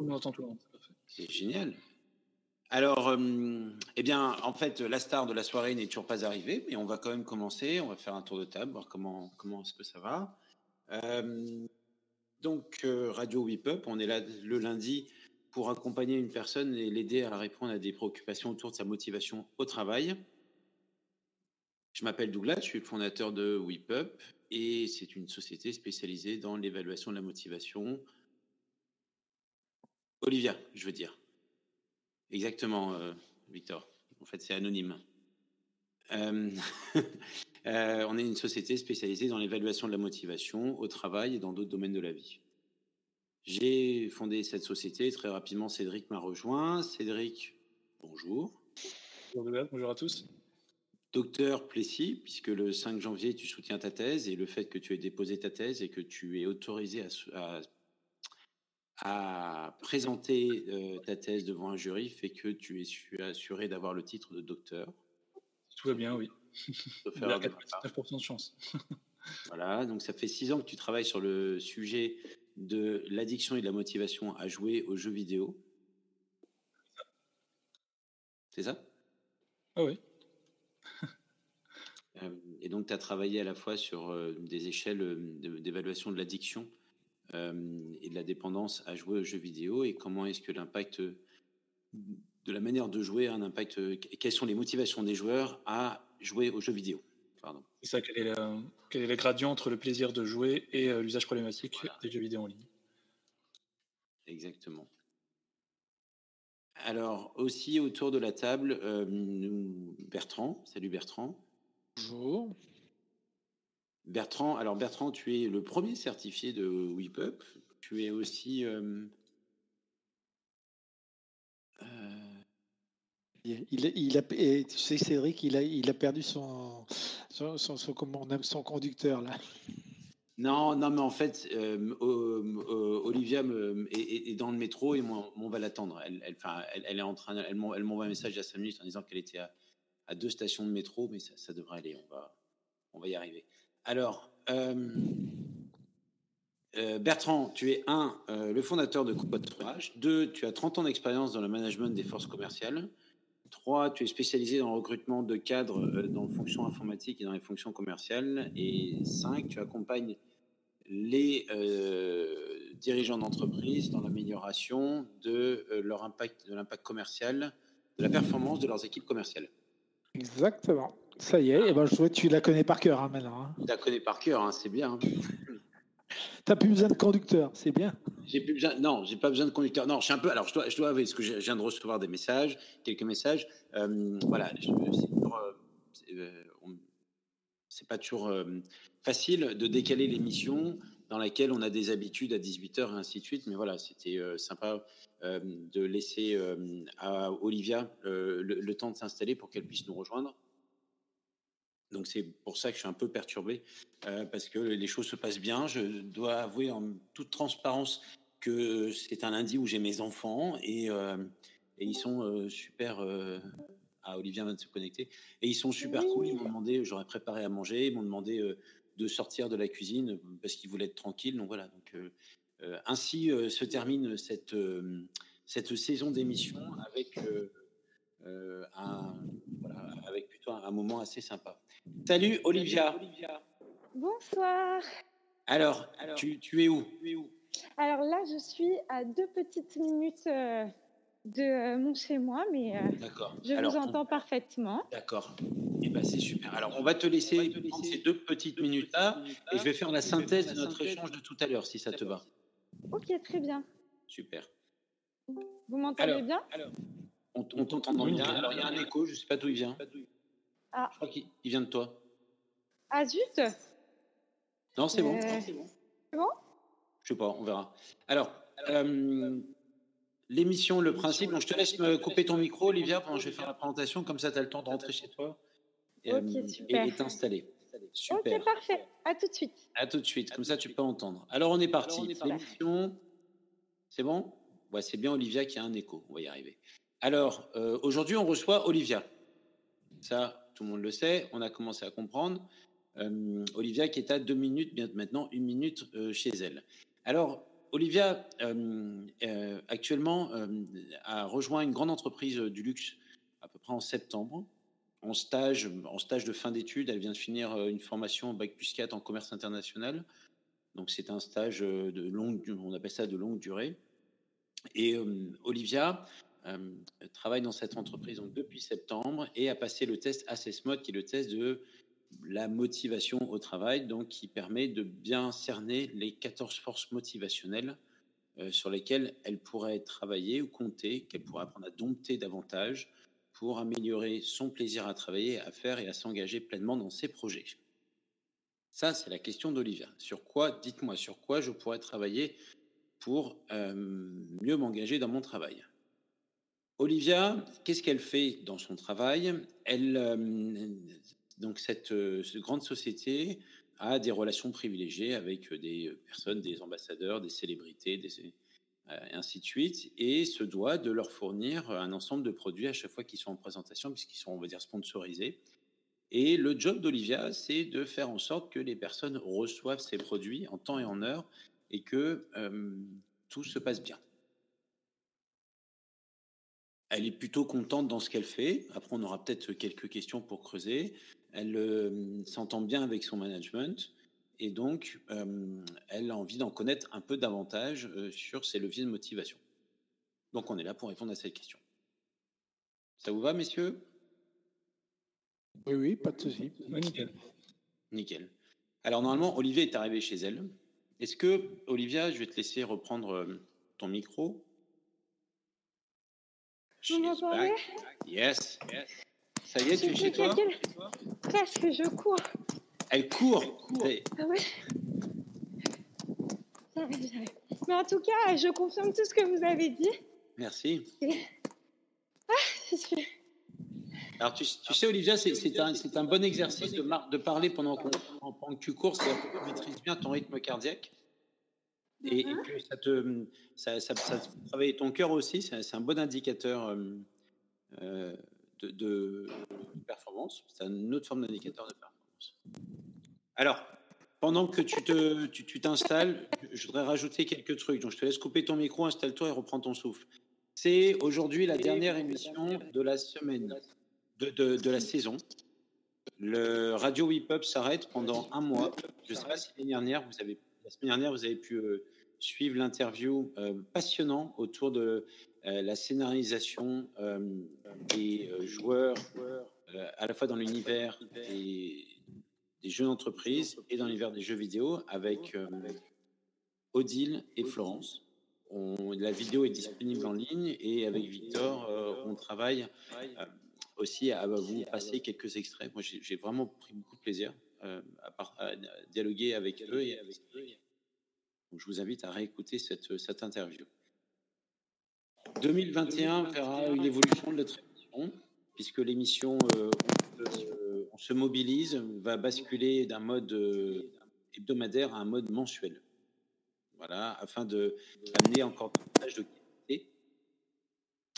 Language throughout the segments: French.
Le monde. C'est génial. Alors, euh, eh bien, en fait, la star de la soirée n'est toujours pas arrivée, mais on va quand même commencer. On va faire un tour de table, voir comment, comment est-ce que ça va. Euh, donc, euh, Radio Whip Up, on est là le lundi pour accompagner une personne et l'aider à répondre à des préoccupations autour de sa motivation au travail. Je m'appelle Douglas, je suis le fondateur de Whip Up et c'est une société spécialisée dans l'évaluation de la motivation. Olivia, je veux dire. Exactement, euh, Victor. En fait, c'est anonyme. Euh, euh, on est une société spécialisée dans l'évaluation de la motivation au travail et dans d'autres domaines de la vie. J'ai fondé cette société. Très rapidement, Cédric m'a rejoint. Cédric, bonjour. Bonjour, bonjour à tous. Docteur Plessis, puisque le 5 janvier, tu soutiens ta thèse et le fait que tu aies déposé ta thèse et que tu es autorisé à, à à présenter euh, ta thèse devant un jury fait que tu es assuré d'avoir le titre de docteur. Tout va bien, oui. Il y a 99% de chance. voilà, donc ça fait six ans que tu travailles sur le sujet de l'addiction et de la motivation à jouer aux jeux vidéo. C'est ça? Ah oui. Euh, et donc, tu as travaillé à la fois sur euh, des échelles d'évaluation de l'addiction euh, et de la dépendance à jouer aux jeux vidéo et comment est-ce que l'impact de la manière de jouer a un impact quelles sont les motivations des joueurs à jouer aux jeux vidéo Pardon. C'est ça, quel est, le, quel est le gradient entre le plaisir de jouer et euh, l'usage problématique des jeux vidéo en ligne? Exactement. Alors, aussi autour de la table, euh, Bertrand. Salut Bertrand. Bonjour. Bertrand, alors Bertrand, tu es le premier certifié de WePup. Tu es aussi. Euh, euh, il, a, tu sais, Cédric, il a, il a perdu son, son, son, son, conducteur là. Non, non, mais en fait, euh, Olivia est, dans le métro et on, va l'attendre. Elle, elle, elle, est en train, elle m'envoie un message a 5 minutes en disant qu'elle était à, deux stations de métro, mais ça, ça devrait aller. On va, on va y arriver. Alors, euh, euh, Bertrand, tu es un, euh, le fondateur de Covoiturage. Deux, tu as 30 ans d'expérience dans le management des forces commerciales. Trois, tu es spécialisé dans le recrutement de cadres dans les fonctions informatiques et dans les fonctions commerciales. Et cinq, tu accompagnes les dirigeants d'entreprise dans l'amélioration de leur impact, de l'impact commercial, de la performance de leurs équipes commerciales. Exactement. Ça y est, et eh ben, je vois tu la connais par cœur hein, maintenant. Hein. Tu la connais par cœur, hein, c'est bien. Tu n'as plus besoin de conducteur, c'est bien. J'ai plus besoin, non, j'ai pas besoin de conducteur. Non, je suis un peu. Alors, je dois, je dois avouer, parce que je viens de recevoir des messages, quelques messages. Euh, voilà, c'est euh, euh, c'est pas toujours facile de décaler l'émission dans laquelle on a des habitudes à 18h et ainsi de suite. Mais voilà, c'était sympa de laisser à Olivia le, temps de s'installer pour qu'elle puisse nous rejoindre. Donc c'est pour ça que je suis un peu perturbé, euh, parce que les choses se passent bien. Je dois avouer en toute transparence que c'est un lundi où j'ai mes enfants et, euh, et ils sont euh, super... ah, Olivia vient de se connecter. Et ils sont super cool. Ils m'ont demandé, j'aurais préparé à manger, ils m'ont demandé de sortir de la cuisine parce qu'ils voulaient être tranquilles. Donc voilà. Donc, ainsi se termine cette, cette saison d'émission avec, un, voilà, avec plutôt un moment assez sympa. Salut Olivia. Bonsoir. Alors, tu, es où, Alors là, je suis à deux petites minutes euh, de euh, mon chez moi, mais euh, je vous entends parfaitement. D'accord. Eh ben, c'est super. Alors, on va te laisser prendre ces deux petites minutes-là et je vais faire la synthèse de notre échange de tout à l'heure, si ça te va. Ok, très bien. Super. Vous m'entendez bien? On, t'entend bien. Alors, il y a un écho, je ne sais pas d'où il vient. Ah. Je crois qu'il vient de toi. Ah zut Non, c'est bon. Euh, c'est bon Je sais pas, on verra. Alors, euh, l'émission, le principe, donc je te laisse me couper ton micro, Olivia, pendant que je vais faire la présentation, comme ça tu as le temps de rentrer chez toi et, euh, t'installer. Super. Ok, parfait. À tout de suite. À tout de suite, comme ça tu peux entendre. Alors on est parti. L'émission, c'est bon? Ouais, c'est bien Olivia qui a un écho, on va y arriver. Alors, aujourd'hui, on reçoit Olivia. Ça, tout le monde le sait, on a commencé à comprendre. Euh, Olivia qui est à deux minutes, bien maintenant une minute euh, chez elle. Alors, Olivia, actuellement, a rejoint une grande entreprise du luxe à peu près en septembre. En stage, en stage de fin d'études, elle vient de finir une formation Bac plus 4 en commerce international. Donc c'est un stage de longue, on appelle ça de longue durée. Et Olivia travaille dans cette entreprise depuis septembre et a passé le test AssessMod, qui est le test de la motivation au travail, donc qui permet de bien cerner les 14 forces motivationnelles euh, sur lesquelles elle pourrait travailler ou compter, qu'elle pourrait apprendre à dompter davantage pour améliorer son plaisir à travailler, à faire et à s'engager pleinement dans ses projets. Ça, c'est la question d'Olivia. Sur quoi, dites-moi, sur quoi je pourrais travailler pour euh, mieux m'engager dans mon travail? Olivia, qu'est-ce qu'elle fait dans son travail? Elle euh, donc cette, euh, grande société a des relations privilégiées avec des personnes, des ambassadeurs, des célébrités, des, et euh, ainsi de suite, et se doit de leur fournir un ensemble de produits à chaque fois qu'ils sont en présentation, puisqu'ils sont, on va dire, sponsorisés. Et le job d'Olivia, c'est de faire en sorte que les personnes reçoivent ces produits en temps et en heure, et que tout se passe bien. Elle est plutôt contente dans ce qu'elle fait. Après, on aura peut-être quelques questions pour creuser. Elle euh, s'entend bien avec son management et donc euh, elle a envie d'en connaître un peu davantage euh, sur ses leviers de motivation. Donc on est là pour répondre à cette question. Ça vous va, messieurs? Oui, oui, pas de souci. nickel. Nickel. Alors normalement, Olivier est arrivé chez elle. Est-ce que, Olivia, je vais te laisser reprendre ton micro? Vous m'entendez Yes. yes. Ça y est, tu es chez toi? Presque, je cours? Elle court Ah ouais Mais en tout cas, je confirme tout ce que vous avez dit. Merci. Ah, je suis... Alors, tu, sais, Olivia, c'est un, un, bon exercice de, de parler pendant, que tu cours, c'est-à-dire que tu maîtrises bien ton rythme cardiaque et, que ça te ça, ça, travaille ton cœur aussi. C'est un bon indicateur euh, euh, de, performance. C'est une autre forme d'indicateur de performance. Alors, pendant que tu te, tu t'installes, je voudrais rajouter quelques trucs. Donc, je te laisse couper ton micro, installe-toi et reprends ton souffle. C'est aujourd'hui la dernière émission de la semaine, de, de, de la saison. Le Radio Whip Up s'arrête pendant un mois. Je ne sais pas si l'année dernière, vous avez, la semaine dernière, vous avez pu euh, suivre l'interview euh, passionnant autour de euh, la scénarisation des joueurs à la fois dans l'univers des, jeux d'entreprise et dans l'univers des jeux vidéo avec Odile et Florence. la vidéo est disponible en ligne et avec Victor, on travaille aussi à vous passer quelques extraits. Moi, j'ai vraiment pris beaucoup de plaisir à, dialoguer avec eux. Et avec je vous invite à réécouter cette, interview. 2021 verra une évolution de notre émission, puisque l'émission, euh, on se mobilise, va basculer d'un mode euh, hebdomadaire à un mode mensuel. Voilà, afin d'amener encore davantage de qualité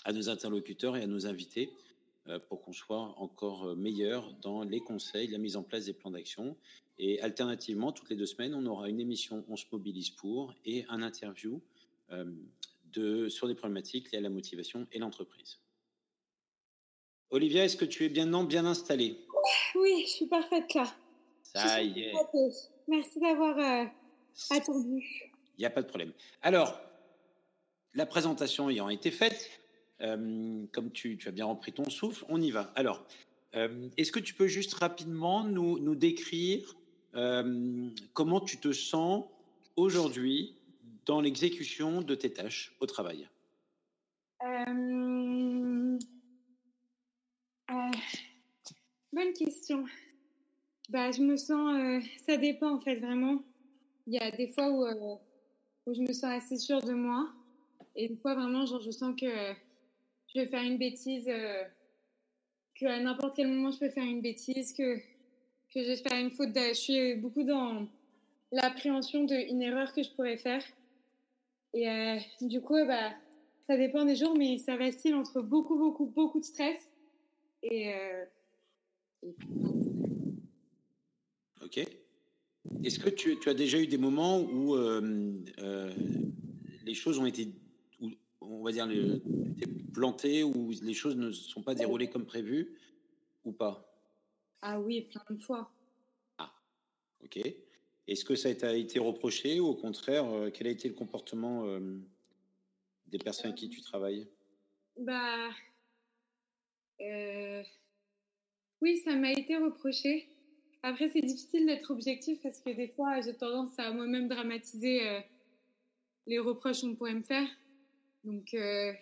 à nos interlocuteurs et à nos invités euh, pour qu'on soit encore meilleur dans les conseils, la mise en place des plans d'action. Et alternativement, toutes les deux semaines, on aura une émission On se mobilise pour et un interview de, sur des problématiques liées à la motivation et l'entreprise. Olivia, est-ce que tu es bien, non, bien installée? Oui, je suis parfaite là. Ça y est. Merci d'avoir euh, attendu. Il n'y a pas de problème. Alors, la présentation ayant été faite, euh, comme tu, as bien repris ton souffle, on y va. Alors, euh, est-ce que tu peux juste rapidement nous, décrire comment tu te sens aujourd'hui dans l'exécution de tes tâches au travail? Euh, euh, Bonne question. Bah, je me sens, euh, ça dépend en fait vraiment. Il y a des fois où, où je me sens assez sûre de moi et des fois vraiment genre je sens que je vais faire une bêtise, que à n'importe quel moment je peux faire une bêtise, que que je vais faire une faute. Je suis beaucoup dans l'appréhension d'une erreur que je pourrais faire. Et euh, du coup, bah, ça dépend des jours, mais ça vacille entre beaucoup, beaucoup, beaucoup de stress et. Euh, ok. Est-ce que tu, tu, as déjà eu des moments où euh, euh, les choses ont été, on va dire, le, plantées, où les choses ne sont pas déroulées comme prévu, ou pas? Ah oui, plein de fois. Ah, ok. Est-ce que ça a été reproché ou au contraire, euh, quel a été le comportement des personnes avec qui tu travailles? Bah, oui, ça m'a été reproché. Après, c'est difficile d'être objectif parce que des fois, j'ai tendance à moi-même dramatiser euh, les reproches qu'on pourrait me faire. Donc, euh,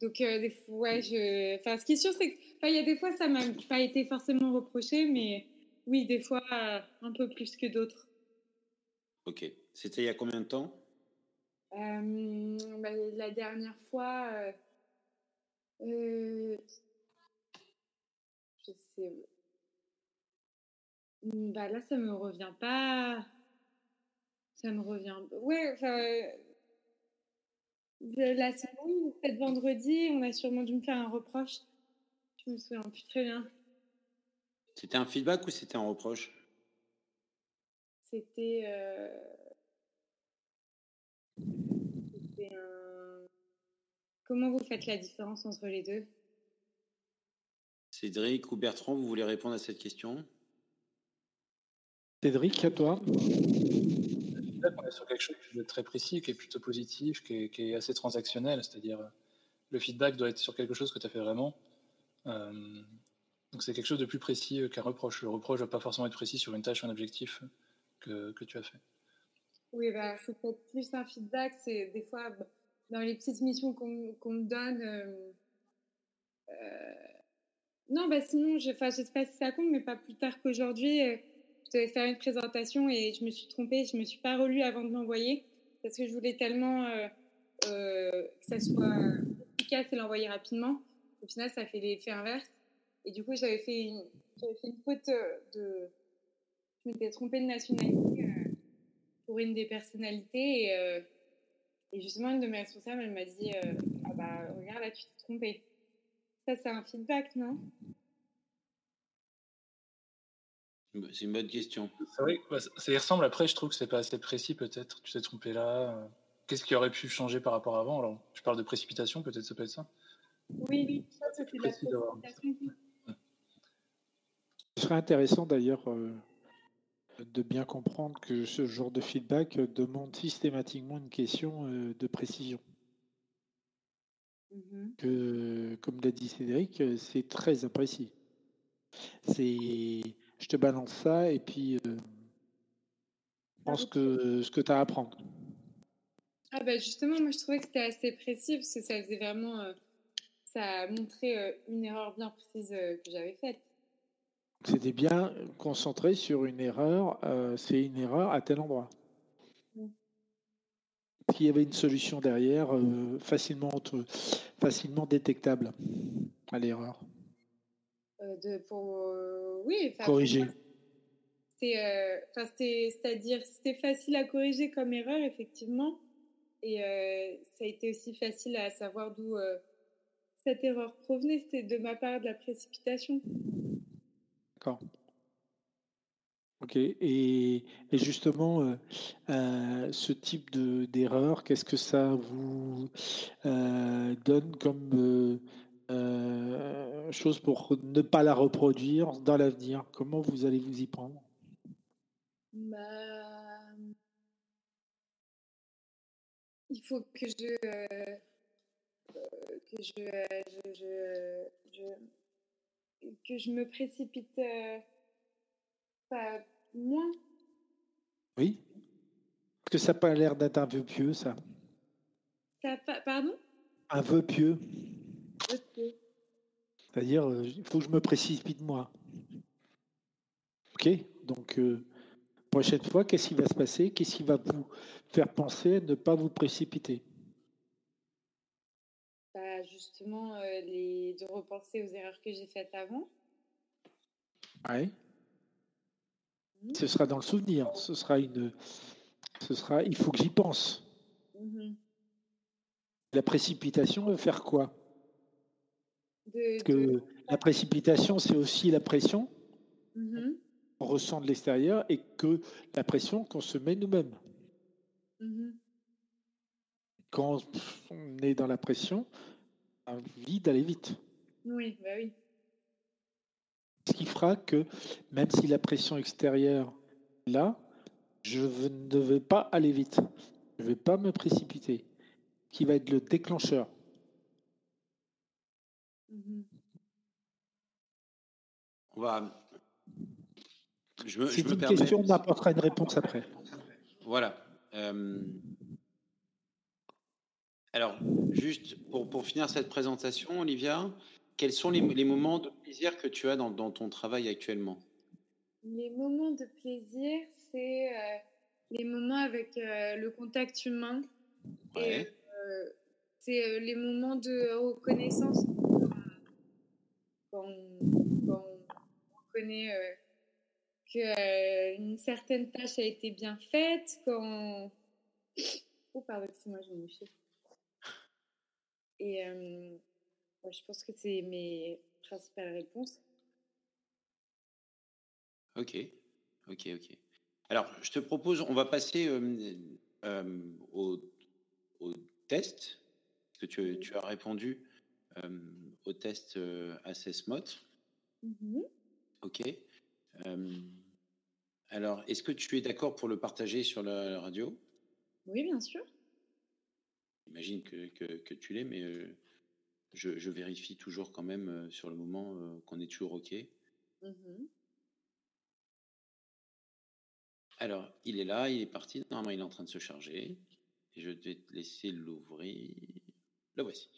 donc euh, des fois, ouais, je... enfin, ce qui est sûr, c'est qu'il y a des fois, ça m'a pas été forcément reproché, mais oui, des fois, un peu plus que d'autres. Ok. C'était il y a combien de temps? Bah, La dernière fois, je sais bah là, ça me revient pas. Ça me revient. Ouais, enfin. La semaine, peut-être vendredi, on a sûrement dû me faire un reproche. Je me souviens plus très bien. C'était un feedback ou c'était un reproche? C'était. Euh... C'était un. Comment vous faites la différence entre les deux? Cédric ou Bertrand, vous voulez répondre à cette question? Cédric, à toi. On est sur quelque chose de très précis, qui est plutôt positif, qui est, assez transactionnel, c'est-à-dire le feedback doit être sur quelque chose que tu as fait vraiment. Euh, donc c'est quelque chose de plus précis qu'un reproche. Le reproche ne va pas forcément être précis sur une tâche ou un objectif que, tu as fait. Oui, bah, c'est peut-être plus un feedback. C'est des fois bah, dans les petites missions qu'on me donne. Euh, euh, non, bah sinon, je ne sais pas si ça compte, mais pas plus tard qu'aujourd'hui je devais faire une présentation et je me suis trompée, je ne me suis pas relue avant de m'envoyer parce que je voulais tellement euh, euh, que ça soit efficace et l'envoyer rapidement. Au final, ça fait l'effet inverse. Et du coup, j'avais fait une, faute de. Je m'étais trompée de nationalité euh, pour une des personnalités. Et, justement, une de mes responsables, elle m'a dit Ah bah, regarde, là, tu t'es trompée. Ça, c'est un feedback, non? C'est une bonne question. C'est vrai que ça y ressemble. Après, je trouve que c'est pas assez précis, peut-être. Tu t'es trompé là. Euh. Qu'est-ce qui aurait pu changer par rapport à avant? Alors, tu parles de précipitation, peut-être ça peut être ça Oui, oui, ça, c'est de la précipitation. Ce serait intéressant d'ailleurs euh, de bien comprendre que ce genre de feedback demande systématiquement une question euh, de précision. Mm-hmm. Que, comme l'a dit Cédric, c'est très imprécis. C'est je te balance ça et puis euh, pense que ce que tu as à apprendre. Ah bah justement, moi je trouvais que c'était assez précis parce que ça faisait vraiment, euh, ça a montré euh, une erreur bien précise que j'avais faite. C'était bien concentré sur une erreur, c'est une erreur à tel endroit. Mmh. Qu'il y avait une solution derrière facilement, facilement détectable à l'erreur. Euh, de, pour, euh, oui, corriger. Euh, c'est-à-dire, c'était facile à corriger comme erreur, effectivement. Et ça a été aussi facile à savoir d'où cette erreur provenait. C'était de ma part de la précipitation. D'accord. Ok. Et, et justement, ce type d'erreur, qu'est-ce que ça vous donne comme euh, chose pour ne pas la reproduire dans l'avenir Comment vous allez vous y prendre? Bah, Il faut que je, euh, que je, que je me précipite euh, pas moins. Oui. Parce que ça n'a pas l'air d'être un vœu pieux, ça. ça pardon? Un vœu pieux. C'est-à-dire, euh, il faut que je me précipite moi. Ok Donc, euh, prochaine fois, qu'est-ce qui va se passer? Qu'est-ce qui va vous faire penser à ne pas vous précipiter? Bah, Justement, euh, les... de repenser aux erreurs que j'ai faites avant. Oui? Mmh. Ce sera dans le souvenir. Ce sera une. Ce sera. Il faut que j'y pense. Mmh La précipitation veut faire quoi? Que la précipitation, c'est aussi la pression. Mm-hmm. qu'on ressent de l'extérieur et que la pression qu'on se met nous-mêmes. Mhm. Quand on est dans la pression, on a envie d'aller vite. Oui, bah oui. Ce qui fera que même si la pression extérieure est là, je ne vais pas aller vite. Je ne vais pas me précipiter. Qui va être le déclencheur. On va. Je me, je C'est me une permets. question, on apportera une réponse après. Voilà. euh, Alors, juste pour, pour finir cette présentation, Olivia, quels sont les, les moments de plaisir que tu as dans, dans ton travail actuellement? Les moments de plaisir, c'est euh, les moments avec euh, le contact humain. Ouais. euh, c'est euh, les moments de reconnaissance quand on, quand on euh, qu'une certaine tâche a été bien faite, quand... Oh, pardon, excuse-moi, je me moucher. Et euh, ouais, je pense que c'est mes principales réponses. Ok, ok, ok. Alors, je te propose, on va passer euh, euh, au, au test, que tu, tu as répondu euh, au test euh, AssessMod. Mhm. Ok. Euh, alors, est-ce que tu es d'accord pour le partager sur la radio? Oui, bien sûr. J'imagine que, que, que tu l'es, mais euh, je, je vérifie toujours quand même euh, sur le moment euh, qu'on est toujours OK. Mhm. Alors, il est là, il est parti. Normalement, il est en train de se charger. Et je vais te laisser l'ouvrir. Le voici.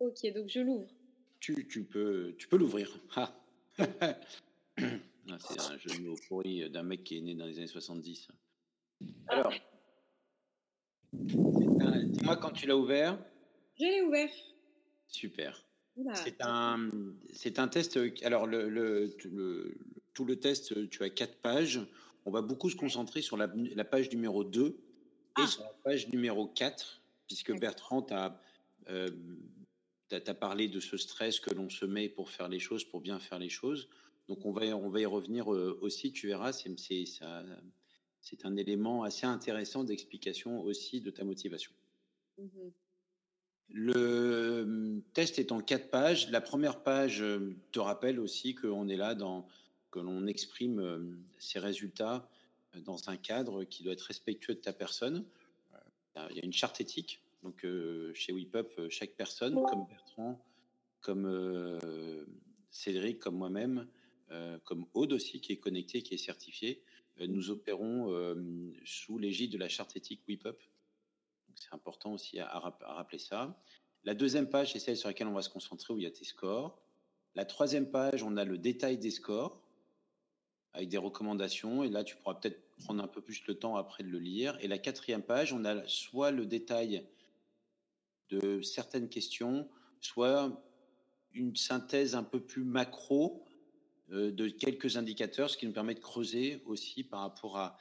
Ok, donc je l'ouvre. Tu, tu peux, tu peux l'ouvrir. Ah. Ah, C'est un jeu de mots pourri d'un mec qui est né dans les années 70. Alors, c'est un- dis-moi quand tu l'as ouvert. Je l'ai ouvert. Super. C'est un, c'est un test. Alors, le, le- tout le- tout le test, tu as quatre pages. On va beaucoup se concentrer sur la, la page numéro 2 et Ah. sur la page numéro 4, puisque. Bertrand t'a euh, t'a- t'a parlé de ce stress que l'on se met pour faire les choses, pour bien faire les choses. Donc, on va, y- on va y revenir euh, aussi, tu verras, c'est un élément assez intéressant d'explication aussi de ta motivation. Mhm. Le euh, test est en quatre pages. La première page euh, te rappelle aussi qu'on est là dans que l'on exprime ses résultats dans un cadre qui doit être respectueux de ta personne. Il y a une charte éthique. Donc euh, chez WePup, euh, chaque personne, comme Bertrand, comme euh, Cédric, comme moi-même, comme Aude aussi, qui est connecté, qui est certifié, nous opérons sous l'égide de la charte éthique WePup. C'est important aussi à rappeler ça. La deuxième page, c'est celle sur laquelle on va se concentrer, où il y a tes scores. La troisième page, on a le détail des scores, avec des recommandations. Et là, tu pourras peut-être prendre un peu plus le temps après de le lire. Et la quatrième page, on a soit le détail de certaines questions, soit une synthèse un peu plus macro euh, de quelques indicateurs, ce qui nous permet de creuser aussi par rapport à,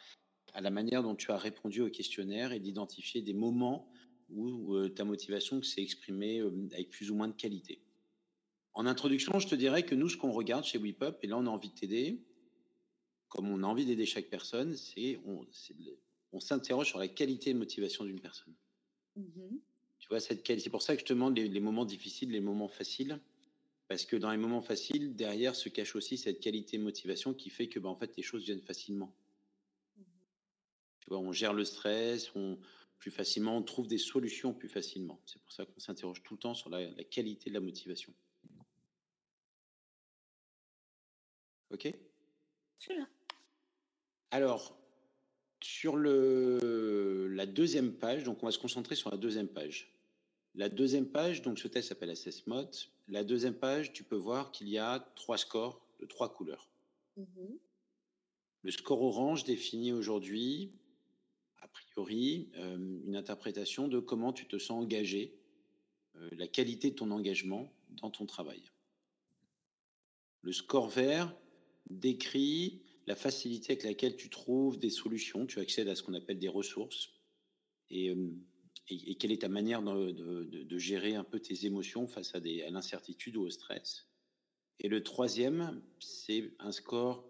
la manière dont tu as répondu au questionnaire et d'identifier des moments où euh, ta motivation s'est exprimée euh, avec plus ou moins de qualité. En introduction, je te dirais que nous, ce qu'on regarde chez WePup, et là on a envie de t'aider, comme on a envie d'aider chaque personne, c'est on, s'interroge sur la qualité de motivation d'une personne. Mhm. Tu vois, cette qualité. C'est pour ça que je te demande les, les moments difficiles, les moments faciles. Parce que dans les moments faciles, derrière se cache aussi cette qualité de motivation qui fait que, ben, en fait, les choses viennent facilement. Tu vois, on gère le stress, on, plus facilement, on trouve des solutions plus facilement. C'est pour ça qu'on s'interroge tout le temps sur la, la qualité de la motivation. OK? Très bien. Alors, sur le, la deuxième page, donc on va se concentrer sur la deuxième page. La deuxième page, donc ce test s'appelle Mode. La deuxième page, tu peux voir qu'il y a trois scores de trois couleurs. Mhm. Le score orange définit aujourd'hui, a priori, euh, une interprétation de comment tu te sens engagé, euh, la qualité de ton engagement dans ton travail. Le score vert décrit la facilité avec laquelle tu trouves des solutions, tu accèdes à ce qu'on appelle des ressources, et, euh, quelle est ta manière de, gérer un peu tes émotions face à l'incertitude ou au stress? Et le troisième, c'est un score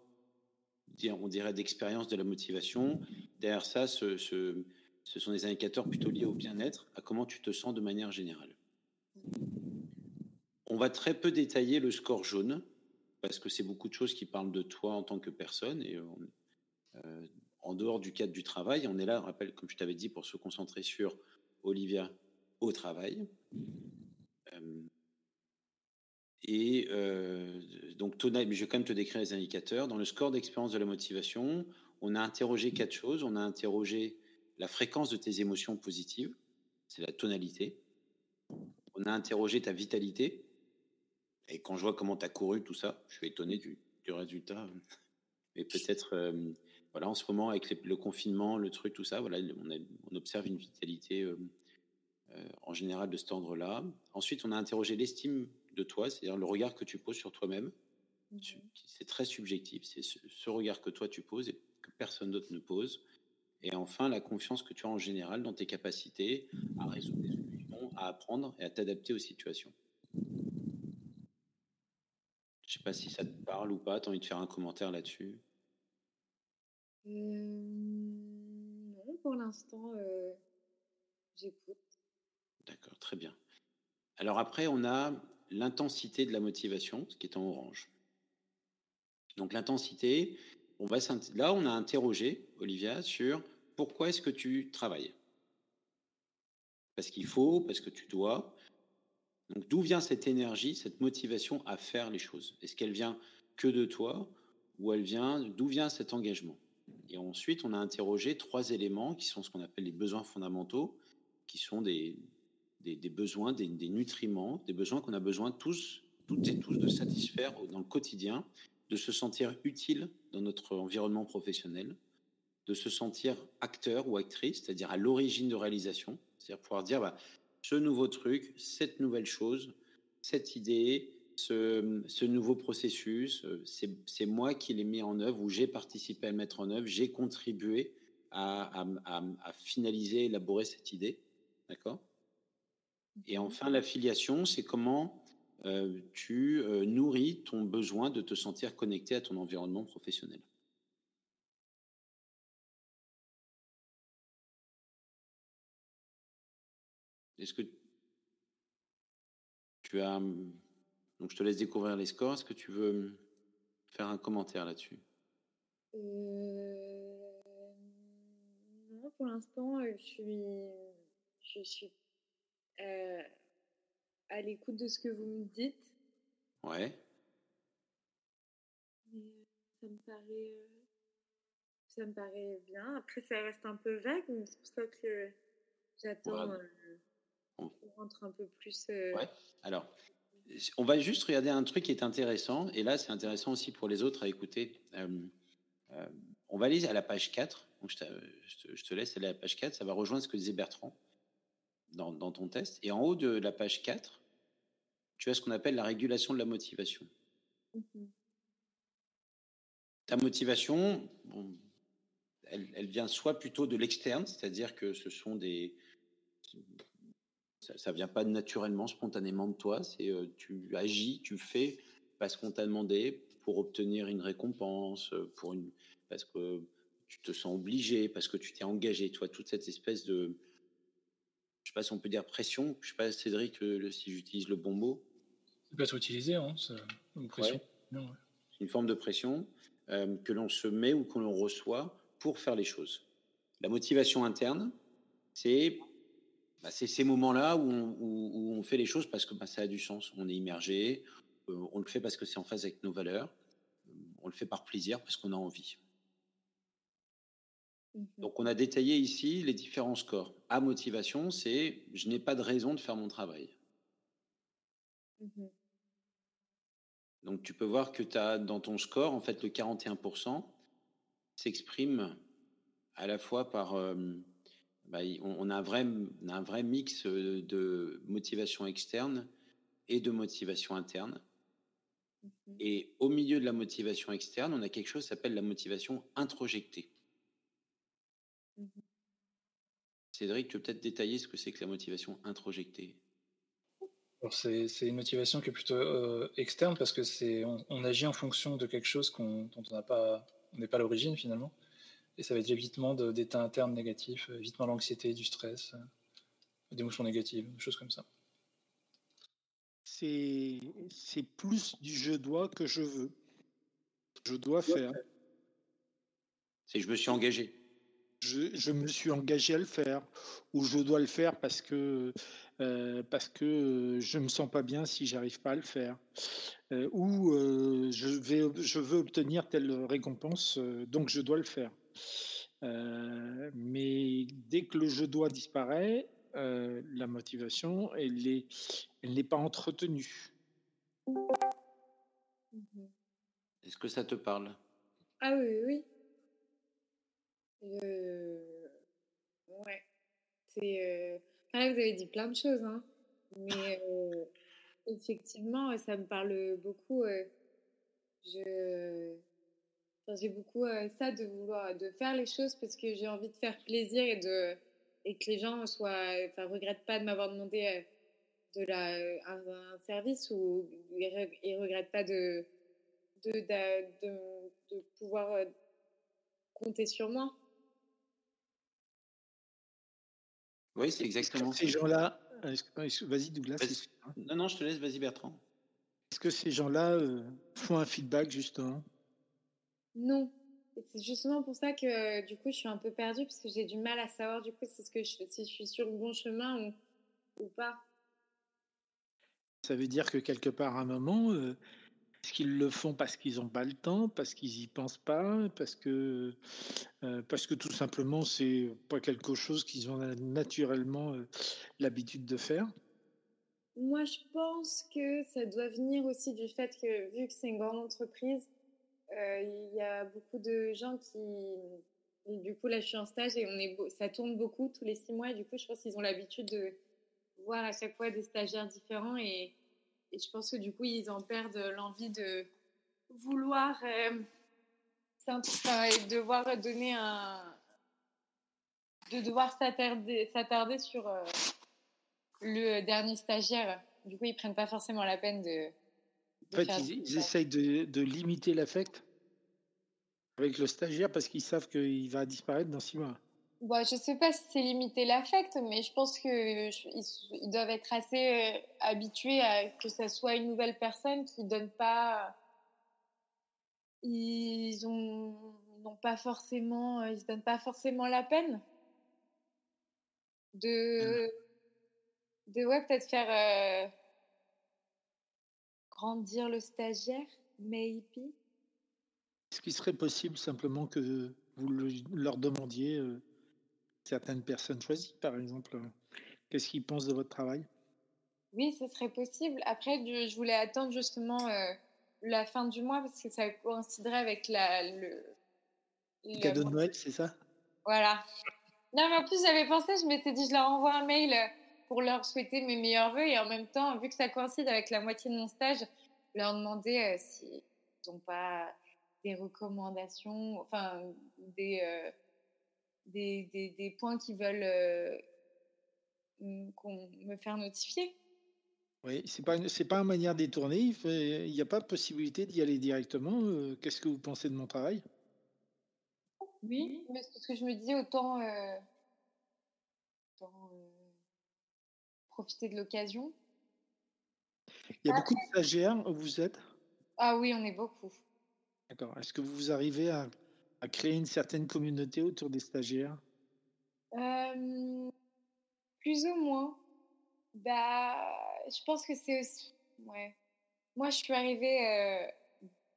on dirait, d'expérience de la motivation. Derrière ça, ce, ce sont des indicateurs plutôt liés au bien-être, à comment tu te sens de manière générale. On va très peu détailler le score jaune, parce que c'est beaucoup de choses qui parlent de toi en tant que personne. Et euh, en dehors du cadre du travail, on est là, rappelle, comme je t'avais dit, pour se concentrer sur Olivia au travail. Euh, et euh, donc, je vais quand même te décrire les indicateurs. Dans le score d'expérience de la motivation, on a interrogé quatre choses. On a interrogé la fréquence de tes émotions positives, c'est la tonalité. On a interrogé ta vitalité. Et quand je vois comment tu as couru, tout ça, je suis étonné du, résultat. Mais peut-être, euh, voilà, en ce moment, avec le confinement, le truc, tout ça, voilà, on, observe une vitalité euh, euh, en général de cet ordre-là. Ensuite, on a interrogé l'estime de toi, c'est-à-dire le regard que tu poses sur toi-même. Mmh c'est très subjectif, c'est ce, regard que toi tu poses et que personne d'autre ne pose. Et enfin, la confiance que tu as en général dans tes capacités à résoudre des solutions, à apprendre et à t'adapter aux situations. Je sais pas si ça te parle ou pas. Tu as envie de faire un commentaire là-dessus? Euh, Non, pour l'instant, euh, j'écoute. D'accord, très bien. Alors après, on a l'intensité de la motivation, ce qui est en orange. Donc l'intensité, on va là, on a interrogé Olivia sur pourquoi est-ce que tu travailles? Parce qu'il faut, parce que tu dois. Donc d'où vient cette énergie, cette motivation à faire les choses? Est-ce qu'elle vient que de toi ou elle vient d'où vient cet engagement? Et ensuite, on a interrogé trois éléments qui sont ce qu'on appelle les besoins fondamentaux, qui sont des, des, besoins, des, des, nutriments, des besoins qu'on a besoin tous, toutes et tous de satisfaire dans le quotidien de se sentir utile dans notre environnement professionnel, de se sentir acteur ou actrice, c'est-à-dire à, l'origine de réalisation, c'est-à-dire pouvoir dire bah, ce nouveau truc, cette nouvelle chose, cette idée, ce, nouveau processus, euh, c'est moi qui l'ai mis en œuvre ou j'ai participé à le mettre en œuvre, j'ai contribué à, à, finaliser, élaborer cette idée. D'accord? Et enfin, l'affiliation, c'est comment euh, tu euh, nourris ton besoin de te sentir connecté à ton environnement professionnel. Est-ce que tu as... Donc je te laisse découvrir les scores. Est-ce que tu veux faire un commentaire là-dessus? Euh, Non, pour l'instant, je suis... Je suis à l'écoute de ce que vous me dites. Ouais. Euh, ça me paraît, euh, ça me paraît bien. Après, ça reste un peu vague, mais c'est pour ça que j'attends euh, qu'on rentre un peu plus. Ouais. Alors, on va juste regarder un truc qui est intéressant, et là, c'est intéressant aussi pour les autres à écouter. on va aller à la page 4. Donc, je, te, je, te, laisse aller à la page 4. Ça va rejoindre ce que disait Bertrand dans, ton test. Et en haut de la page 4, tu as ce qu'on appelle la régulation de la motivation. Mmh Ta motivation, elle, vient soit plutôt de l'externe, c'est-à-dire que ce sont des... Ça ne vient pas naturellement, spontanément de toi, c'est euh, tu agis, tu fais parce qu'on t'a demandé pour obtenir une récompense, pour une, parce que tu te sens obligé, parce que tu t'es engagé, tu vois, toute cette espèce de, je sais pas si on peut dire pression, je sais pas Cédric si j'utilise le bon mot. Ça peut être utilisé, hein, une pression. Une forme de pression euh, que l'on se met ou que l'on reçoit pour faire les choses. La motivation interne, c'est bah, ces moments-là où, où, on fait les choses parce que bah, ça a du sens. On est immergé, euh, on le fait parce que c'est en phase avec nos valeurs, on le fait par plaisir parce qu'on a envie. Mmh Donc, on a détaillé ici les différents scores. À motivation, c'est je n'ai pas de raison de faire mon travail. Mmh Donc, tu peux voir que tu as dans ton score, en fait, le 41% s'exprime à la fois par. Bah, on, a un vrai, un vrai mix de motivation externe et de motivation interne. Mmh et au milieu de la motivation externe, on a quelque chose qui s'appelle la motivation introjectée. Mmh Cédric, tu peux peut-être détailler ce que c'est que la motivation introjectée? C'est, une motivation qui est plutôt euh, externe parce que c'est on, agit en fonction de quelque chose dont on n'a pas on n'est pas l'origine finalement. Et ça va être l'évitement d'états internes négatifs, évitement l'anxiété, du stress, des émotions négatives, des choses comme ça. C'est plus du je dois que je veux. Je dois faire. C'est je me suis engagé. Je, je, me suis engagé à le faire, ou je dois le faire parce que euh, parce que je me sens pas bien si j'arrive pas à le faire, euh, ou euh, je vais je veux obtenir telle récompense, donc je dois le faire. Mais dès que le je dois disparaît, la motivation elle est elle n'est pas entretenue. Est-ce que ça te parle? Ah oui, oui. Euh, ouais. C'est. Euh... vous avez dit plein de choses, hein. Mais euh, effectivement, ça me parle beaucoup. Euh, je. J'ai beaucoup ça de vouloir de faire les choses parce que j'ai envie de faire plaisir et de et que les gens soient enfin regrettent pas de m'avoir demandé de la un, service ou ils, regrettent pas de de, de, de pouvoir compter sur moi. Oui, c'est exactement Ces gens-là, vas-y Douglas. Non, non, je te laisse, vas-y Bertrand. Est-ce que ces gens-là euh, font un feedback justement? Non. C'est justement pour ça que du coup je suis un peu perdue parce que j'ai du mal à savoir du coup si, ce que je, si je suis sur le bon chemin ou, ou pas. Ça veut dire que quelque part à un moment, euh, est-ce qu'ils le font parce qu'ils n'ont pas le temps, parce qu'ils n'y pensent pas, parce que, euh, parce que tout simplement, c'est pas quelque chose qu'ils ont naturellement euh, l'habitude de faire? Moi, je pense que ça doit venir aussi du fait que, vu que c'est une grande entreprise, il y a beaucoup de gens qui. Du coup, là, je suis en stage et on est ça tourne beaucoup tous les six mois. Du coup, je pense qu'ils ont l'habitude de voir à chaque fois des stagiaires différents et je pense que du coup, ils en perdent l'envie de vouloir euh, devoir donner un. de devoir s'attarder sur euh, le dernier stagiaire. Du coup, ils prennent pas forcément la peine de. En fait, ils, essayent de, de limiter l'affect avec le stagiaire parce qu'ils savent qu'il va disparaître dans six mois. Bah, je ne sais pas si c'est limiter l'affect, mais je pense qu'ils doivent être assez euh, habitués à que ça soit une nouvelle personne qui donne pas. Ils n'ont pas forcément, ils se donnent pas forcément la peine de, mmh. de ouais, peut-être faire euh, grandir le stagiaire, maybe. Est-ce qu'il serait possible simplement que vous leur demandiez euh, certaines personnes choisies, par exemple euh, Qu'est-ce qu'ils pensent de votre travail? Oui, ce serait possible. Après, je voulais attendre justement euh, la fin du mois parce que ça coïnciderait avec la, le, le cadeau de Noël, c'est ça? Voilà. Non, mais en plus, j'avais pensé, je m'étais dit, je leur envoie un mail pour leur souhaiter mes meilleurs voeux et en même temps, vu que ça coïncide avec la moitié de mon stage, leur demander euh, s'ils n'ont pas des recommandations, enfin, des des, des, des points qui veulent euh, me faire notifier. Oui, c'est pas c'est pas une manière détournée. Il n'y a pas de possibilité d'y aller directement. Euh, qu'est-ce que vous pensez de mon travail? Oui, mais c'est ce que je me dis autant, euh, profiter de l'occasion. Il y a beaucoup de stagiaires où vous êtes? Ah oui, on est beaucoup. D'accord. Est-ce que vous arrivez à à créer une certaine communauté autour des stagiaires? Plus ou moins. Bah, je pense que c'est aussi. Ouais. Moi, je suis arrivée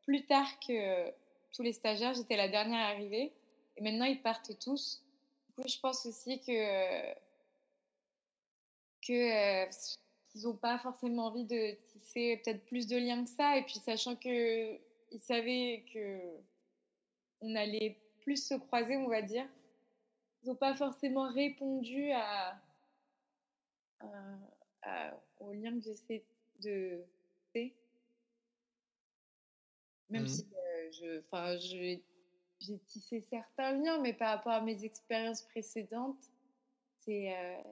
plus tard que tous les stagiaires. J'étais la dernière arrivée. Et maintenant, ils partent tous. Du coup, je pense aussi que. Que ils n'ont pas forcément envie de tisser peut-être plus de liens que ça. Et puis, sachant qu'ils savaient que on allait plus se croiser, on va dire. Ils n'ont pas forcément répondu à, au lien que j'essaie de Même mmh. si euh, je, j'ai tissé certains liens, mais par rapport à mes expériences précédentes, c'est euh,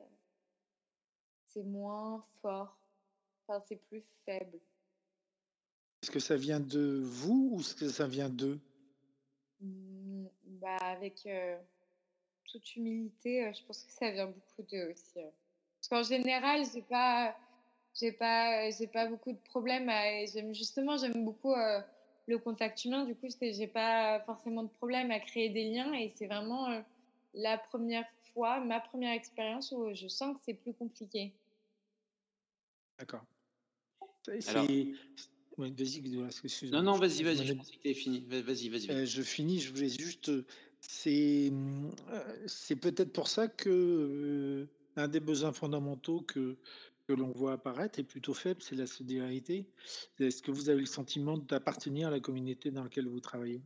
c'est moins fort. Enfin, c'est plus faible. Est-ce que ça vient de vous ou est-ce que ça vient d'eux? Mmh, bah, avec toute humilité, je pense que ça vient beaucoup de aussi. Parce qu'en général, j'ai pas, j'ai pas, j'ai pas beaucoup de problèmes. j'aime justement, j'aime beaucoup le contact humain. Du coup, j'ai pas forcément de problème à créer des liens. Et c'est vraiment la première fois, ma première expérience où je sens que c'est plus compliqué. D'accord. Alors... vas-y, non, non, vas-y, vas-y, je pensais que tu fini. Vas-y, vas-y. Euh, je finis, je voulais juste. C'est c'est peut-être pour ça que un des besoins fondamentaux que, que l'on voit apparaître est plutôt faible, c'est la solidarité. Est-ce que vous avez le sentiment d'appartenir à la communauté dans laquelle vous travaillez?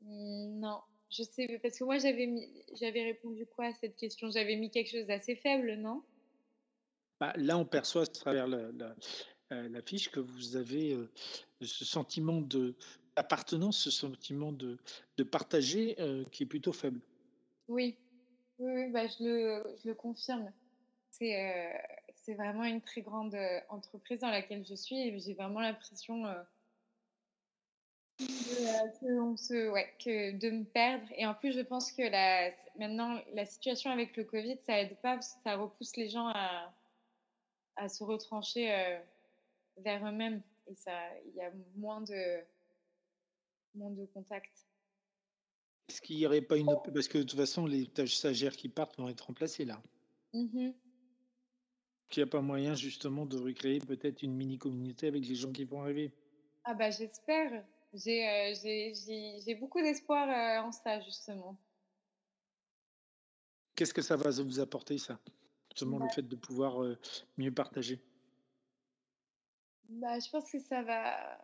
Mmh, Non, je sais, parce que moi j'avais j'avais répondu quoi à cette question? J'avais mis quelque chose d'assez faible, non? Bah, Là, on perçoit à travers la, la, fiche que vous avez ce sentiment d'appartenance, ce sentiment de, partager qui est plutôt faible. Oui, oui, bah, je, le, confirme. C'est vraiment une très grande entreprise dans laquelle je suis et j'ai vraiment l'impression que, de me perdre. Et en plus, je pense que maintenant, la situation avec le Covid, ça aide pas, ça repousse les gens à, à se retrancher vers eux-mêmes. Et ça, il y a moins de, moins de contact. Est-ce qu'il n'y aurait pas une. Parce que de toute façon, les tâches stagiaires qui partent vont être remplacées là. Mmh Qu'il n'y a pas moyen justement de recréer peut-être une mini-communauté avec les gens qui vont arriver Ah bah j'espère. J'ai beaucoup d'espoir en ça justement. Qu'est-ce que ça va vous apporter ça? Justement le fait de pouvoir mieux partager bah, Je pense que ça va...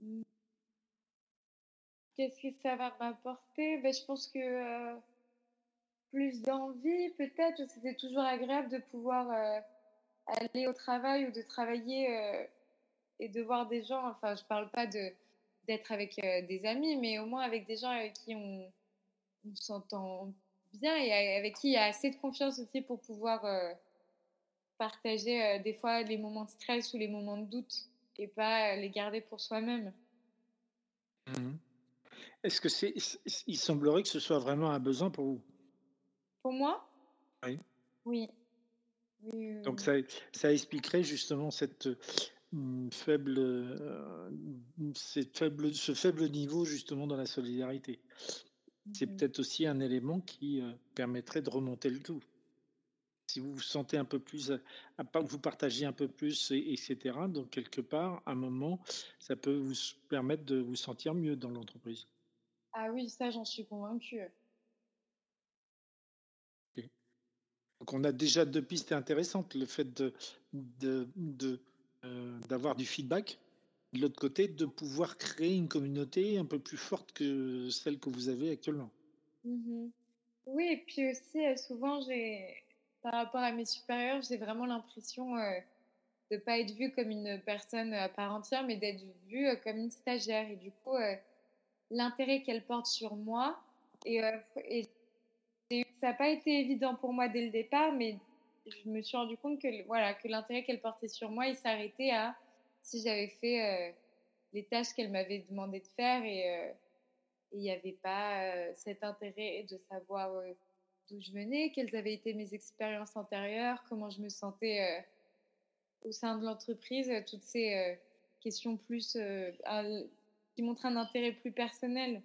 Mmh. Qu'est-ce que ça va m'apporter? Bah, Je pense que plus d'envie, peut-être. C'était toujours agréable de pouvoir aller au travail ou de travailler et de voir des gens. Enfin, je parle pas de d'être avec des amis, mais au moins avec des gens avec qui on, on s'entend bien et avec qui il y a assez de confiance aussi pour pouvoir partager des fois les moments de stress ou les moments de doute et pas les garder pour soi-même. Mmh est-ce que c'est, il semblerait que ce soit vraiment un besoin pour vous? Pour moi? Oui. Oui. Donc ça, ça expliquerait justement cette mmh, faible, cette faible, ce faible niveau justement dans la solidarité. C'est mmh peut-être aussi un élément qui permettrait de remonter le tout. Si vous vous sentez un peu plus, à, vous partagez un peu plus, etc. Donc quelque part, à un moment, ça peut vous permettre de vous sentir mieux dans l'entreprise. Ah oui, ça, j'en suis convaincue. Donc on a déjà deux pistes intéressantes. Le fait de, de, euh, d'avoir du feedback. De l'autre côté, de pouvoir créer une communauté un peu plus forte que celle que vous avez actuellement. Mmh oui, et puis aussi, euh, souvent, j'ai, par rapport à mes supérieurs, j'ai vraiment l'impression euh, de ne pas être vue comme une personne à part entière, mais d'être vue comme une stagiaire. Et du coup, l'intérêt qu'elle porte sur moi. Et, euh, ça n'a pas été évident pour moi dès le départ, mais je me suis rendu compte que, voilà, que l'intérêt qu'elle portait sur moi, il s'arrêtait à si j'avais fait euh, les tâches qu'elle m'avait demandé de faire et euh, il n'y avait pas cet intérêt de savoir d'où je venais, quelles avaient été mes expériences antérieures, comment je me sentais au sein de l'entreprise, toutes ces questions plus qui montre un intérêt plus personnel.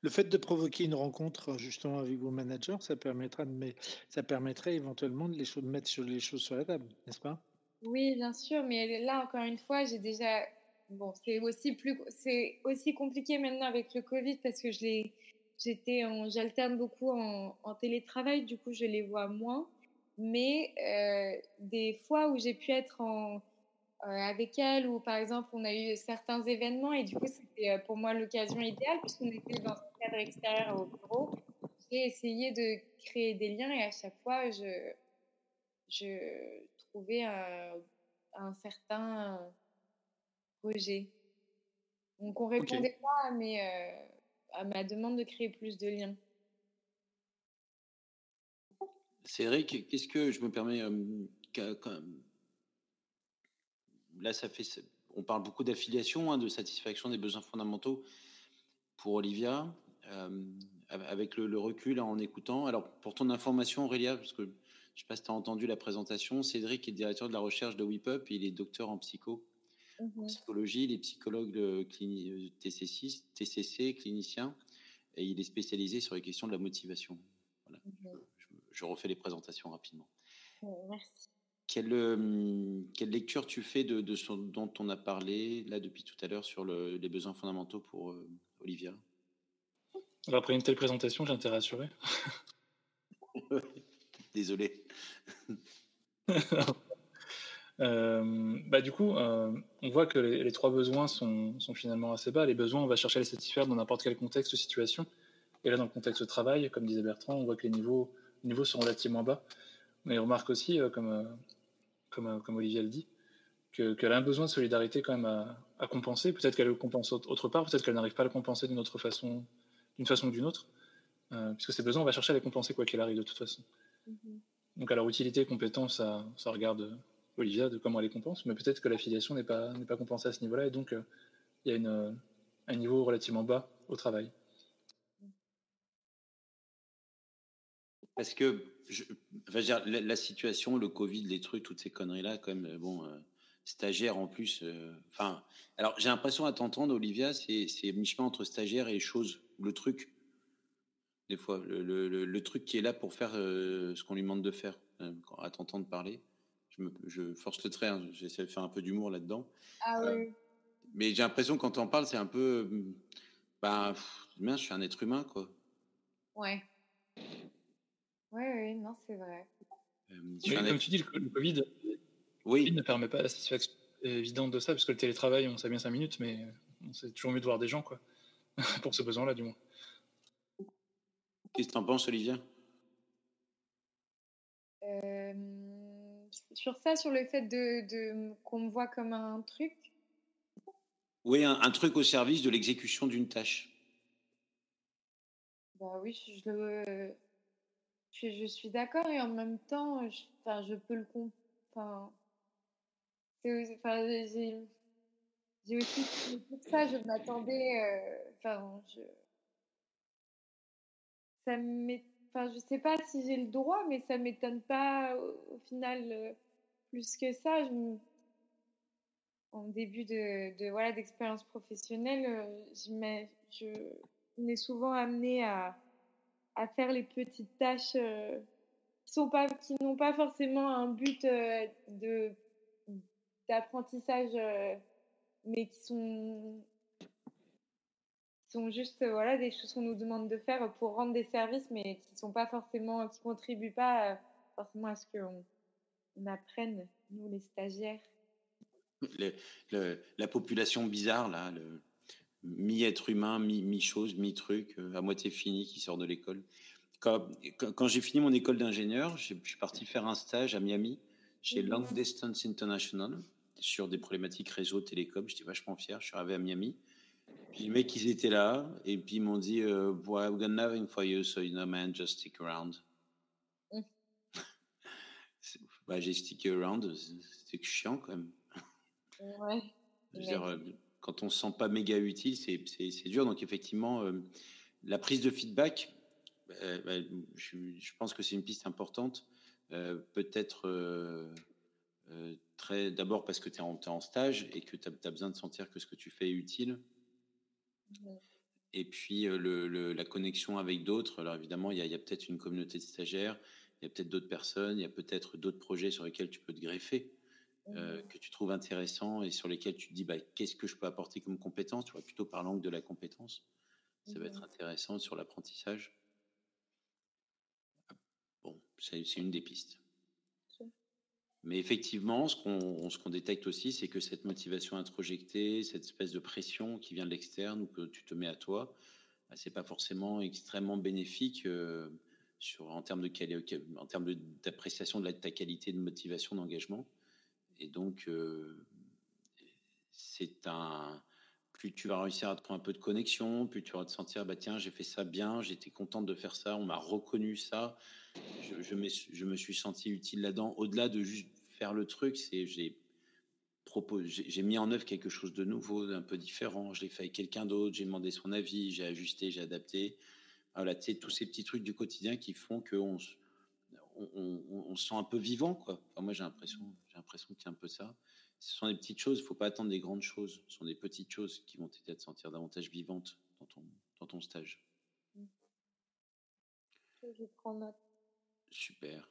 Le fait de provoquer une rencontre justement avec vos managers, ça permettra de, ça permettrait éventuellement de, mettre sur les choses sur la table, n'est-ce pas? Oui, bien sûr, mais là encore une fois, j'ai déjà bon, c'est aussi plus, aussi compliqué maintenant avec le Covid parce que j'alterne beaucoup en, en, télétravail, du coup je les vois moins, mais euh, des fois où j'ai pu être en euh, avec elle ou par exemple on a eu certains événements et du coup c'était euh, pour moi l'occasion idéale puisqu'on était dans un cadre extérieur au bureau. J'ai essayé de créer des liens et à chaque fois je, je trouvais un, un certain rejet. Donc on répondait pas à, euh, à ma demande de créer plus de liens. C'est vrai qu'est-ce que je me permets là, ça fait. on parle beaucoup d'affiliation, hein, de satisfaction des besoins fondamentaux pour Olivia. avec le, recul en écoutant. Alors, pour ton information, Aurélia, parce que je ne sais pas si tu as entendu la présentation, Cédric est directeur de la recherche de WIPUP et il est docteur en psycho, mmh psychologie, il est psychologue TCC, TCC, clinicien, et il est spécialisé sur les questions de la motivation. Voilà. Mmh je, refais les présentations rapidement. merci. Quelle, quelle, lecture tu fais de, ce dont on a parlé là depuis tout à l'heure sur les besoins fondamentaux pour euh, Olivia? Après une telle présentation, j'ai intérêt à assurer. Désolé. Euh, bah, du coup, euh, on voit que les, trois besoins sont, finalement assez bas. Les besoins, on va chercher à les satisfaire dans n'importe quel contexte ou situation. Et là, dans le contexte de travail, comme disait Bertrand, on voit que les niveaux, sont relativement bas. Mais on remarque aussi, comme, comme, comme Olivier le dit, qu'elle a un besoin de solidarité quand même à, compenser. Peut-être qu'elle le compense autre part, peut-être qu'elle n'arrive pas à le compenser d'une autre façon, d'une façon ou d'une autre, euh, puisque ces besoins, on va chercher à les compenser quoi qu'il arrive de toute façon. Mm-hmm. Donc alors utilité, compétence, ça, ça, regarde Olivia de comment elle les compense, mais peut-être que l'affiliation n'est pas, n'est pas compensée à ce niveau-là, et donc euh, il y a une, un niveau relativement bas au travail. Parce que je, dire, la, situation, le Covid, les trucs, toutes ces conneries-là, quand même, bon, euh, stagiaire en plus. Euh, enfin, alors j'ai l'impression à t'entendre, Olivia, c'est mi-chemin entre stagiaire et chose. Le truc, des fois, le, le, le, truc qui est là pour faire euh, ce qu'on lui demande de faire, à t'entendre parler. Je, me, je, force le trait, hein, j'essaie de faire un peu d'humour là-dedans. Ah oui. mais j'ai l'impression, quand on parle, c'est un peu. Ben, je suis un être humain, quoi. Ouais. Oui, oui, non, c'est vrai. comme tu dis, le, COVID, oui. ne permet pas la satisfaction évidente de ça, parce que le télétravail, on sait bien 5 minutes, mais c'est toujours mieux de voir des gens, quoi, pour ce besoin-là, du moins. Qu'est-ce que tu en penses, Olivia? Sur ça, sur le fait de, de qu'on me voit comme un truc? Oui, un, truc au service de l'exécution d'une tâche. Bah oui, je le je, suis d'accord et en même temps, je, enfin, je peux le comprendre. Enfin, j'ai aussi pour ça, je m'attendais. Euh, enfin, je. Ça Enfin, je sais pas si j'ai le droit, mais ça m'étonne pas au, final euh, plus que ça. Je, en début de, de voilà d'expérience professionnelle, euh, je, je, on est souvent amené à, à faire les petites tâches euh, qui sont pas qui n'ont pas forcément un but de d'apprentissage mais qui sont sont juste voilà des choses qu'on nous demande de faire pour rendre des services mais qui sont pas forcément qui contribuent pas forcément à ce qu'on on apprenne nous les stagiaires la population bizarre là le mi-être humain, mi-chose, mi-truc, euh, à moitié fini, qui sort de l'école. Quand, quand, j'ai fini mon école d'ingénieur, je suis parti faire un stage à Miami chez mmh. Long Distance International sur des problématiques réseau télécom. J'étais vachement fier. Je suis arrivé à Miami. Puis les mecs, ils étaient là. Et puis ils m'ont dit euh, We're got nothing for you, so you know, man, just stick around. Mmh. bah, j'ai stické around. C'était chiant quand même. Ouais. Je veux dire, euh, quand on se sent pas méga utile, c'est dur. Donc effectivement, euh, la prise de feedback, euh, bah, je, pense que c'est une piste importante. Euh, peut-être très d'abord parce que tu es, en stage et que tu as, besoin de sentir que ce que tu fais est utile. Et puis le, la connexion avec d'autres. Alors évidemment, il y a, a peut-être une communauté de stagiaires, il y a peut-être d'autres personnes, il y a peut-être d'autres projets sur lesquels tu peux te greffer. Euh, que tu trouves intéressant et sur lesquels tu te dis bah, qu'est-ce que je peux apporter comme compétence, tu vois, plutôt par l'angle de la compétence. Ça va être intéressant sur l'apprentissage. Bon, c'est une des pistes. Mais effectivement, ce qu'on détecte aussi, c'est que cette motivation introjectée, cette espèce de pression qui vient de l'externe ou que tu te mets à toi, bah, c'est pas forcément extrêmement bénéfique euh, sur, en termes d'appréciation de, ta qualité de motivation, d'engagement. Et donc, euh, c'est un. Plus tu vas réussir à trouver un peu de connexion, plus tu vas te sentir, bah tiens, j'ai fait ça bien, j'étais contente de faire ça, on m'a reconnu ça, je, me, suis senti utile là-dedans. Au-delà de juste faire le truc, j'ai mis en œuvre quelque chose de nouveau, d'un peu différent. Je l'ai fait avec quelqu'un d'autre, j'ai demandé son avis, j'ai ajusté, j'ai adapté. Voilà, tu sais, tous ces petits trucs du quotidien qui font qu'on on, on, se sent un peu vivant, moi, j'ai l'impression, j'ai l'impression qu'il y a un peu ça. Ce sont des petites choses, il faut pas attendre des grandes choses. Ce sont des petites choses qui vont t'aider à te sentir davantage vivante dans ton, dans ton stage. Je prends note. Super.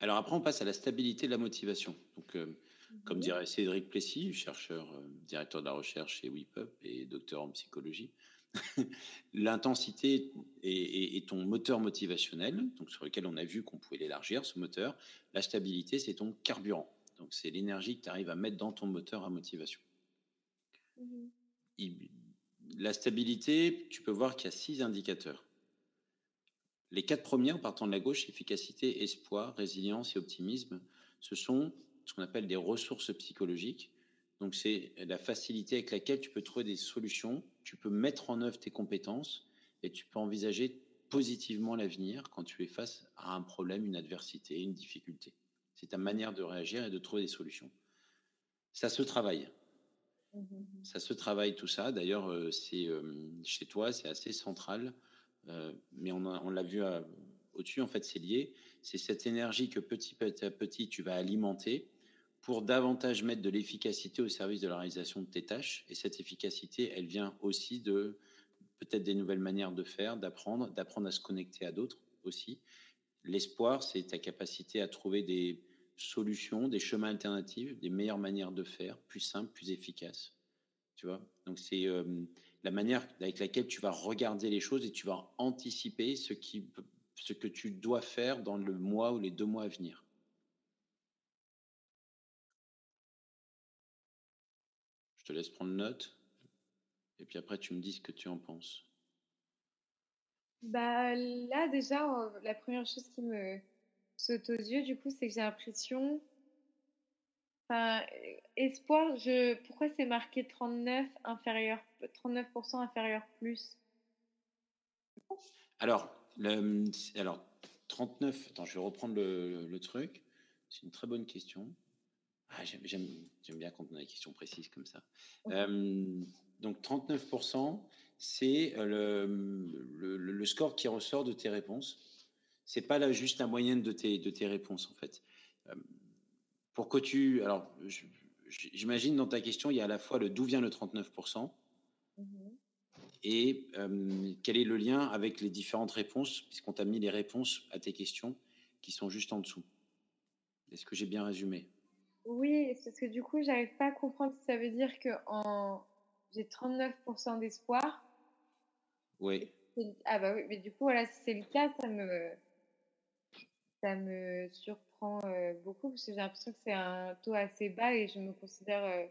Alors après, on passe à la stabilité de la motivation. Donc, euh, comme mhm. dirait Cédric Plessis, chercheur, euh, directeur de la recherche chez WIPUP et docteur en psychologie, l'intensité est, ton moteur motivationnel, donc sur lequel on a vu qu'on pouvait l'élargir, ce moteur. La stabilité, c'est ton carburant. Donc c'est l'énergie que tu arrives à mettre dans ton moteur à motivation. Mhm. la stabilité, tu peux voir qu'il y a six indicateurs. Les quatre premiers, en partant de la gauche, efficacité, espoir, résilience et optimisme, ce sont ce qu'on appelle des ressources psychologiques. Donc c'est la facilité avec laquelle tu peux trouver des solutions, tu peux mettre en œuvre tes compétences et tu peux envisager positivement l'avenir quand tu es face à un problème, une adversité, une difficulté. C'est ta manière de réagir et de trouver des solutions. Ça se travaille. Mmh ça se travaille tout ça. D'ailleurs, euh, c'est euh, chez toi, c'est assez central mais on, l'a vu euh, au-dessus, en fait, c'est lié. C'est cette énergie que petit à petit, tu vas alimenter pour davantage mettre de l'efficacité au service de la réalisation de tes tâches. Et cette efficacité, elle vient aussi de peut-être des nouvelles manières de faire, d'apprendre, d'apprendre à se connecter à d'autres aussi. L'espoir, c'est ta capacité à trouver des solutions, des chemins alternatifs, des meilleures manières de faire, plus simples, plus efficaces. Tu vois? Donc c'est euh, la manière avec laquelle tu vas regarder les choses et tu vas anticiper ce, qui, ce que tu dois faire dans le mois ou les deux mois à venir. Je te laisse prendre note et puis après tu me dis ce que tu en penses. Bah là déjà, la première chose qui me saute aux yeux, du coup, c'est que j'ai l'impression Enfin, espoir, je... pourquoi c'est marqué 39 inférieur, 39% inférieur plus? Alors, le, alors 39, attends, je vais reprendre le, le truc. C'est une très bonne question. Ah, J'aime bien quand on a des questions précises comme ça. Euh, donc 39%, c'est le, le, le, score qui ressort de tes réponses. C'est pas là juste la moyenne de tes, de tes réponses en fait. Euh, pour que tu. Alors, j'imagine dans ta question, il y a à la fois le d'où vient le 39% mmh et euh, quel est le lien avec les différentes réponses, puisqu'on t'a mis les réponses à tes questions qui sont juste en dessous. Est-ce que j'ai bien résumé? Oui, parce que du coup, j'arrive pas à comprendre si ça veut dire que en... j'ai 39% d'espoir. Oui. Ah bah oui, mais du coup, voilà, si c'est le cas, ça me, ça me surprend euh, beaucoup parce que j'ai l'impression que c'est un taux assez bas et je me considère euh,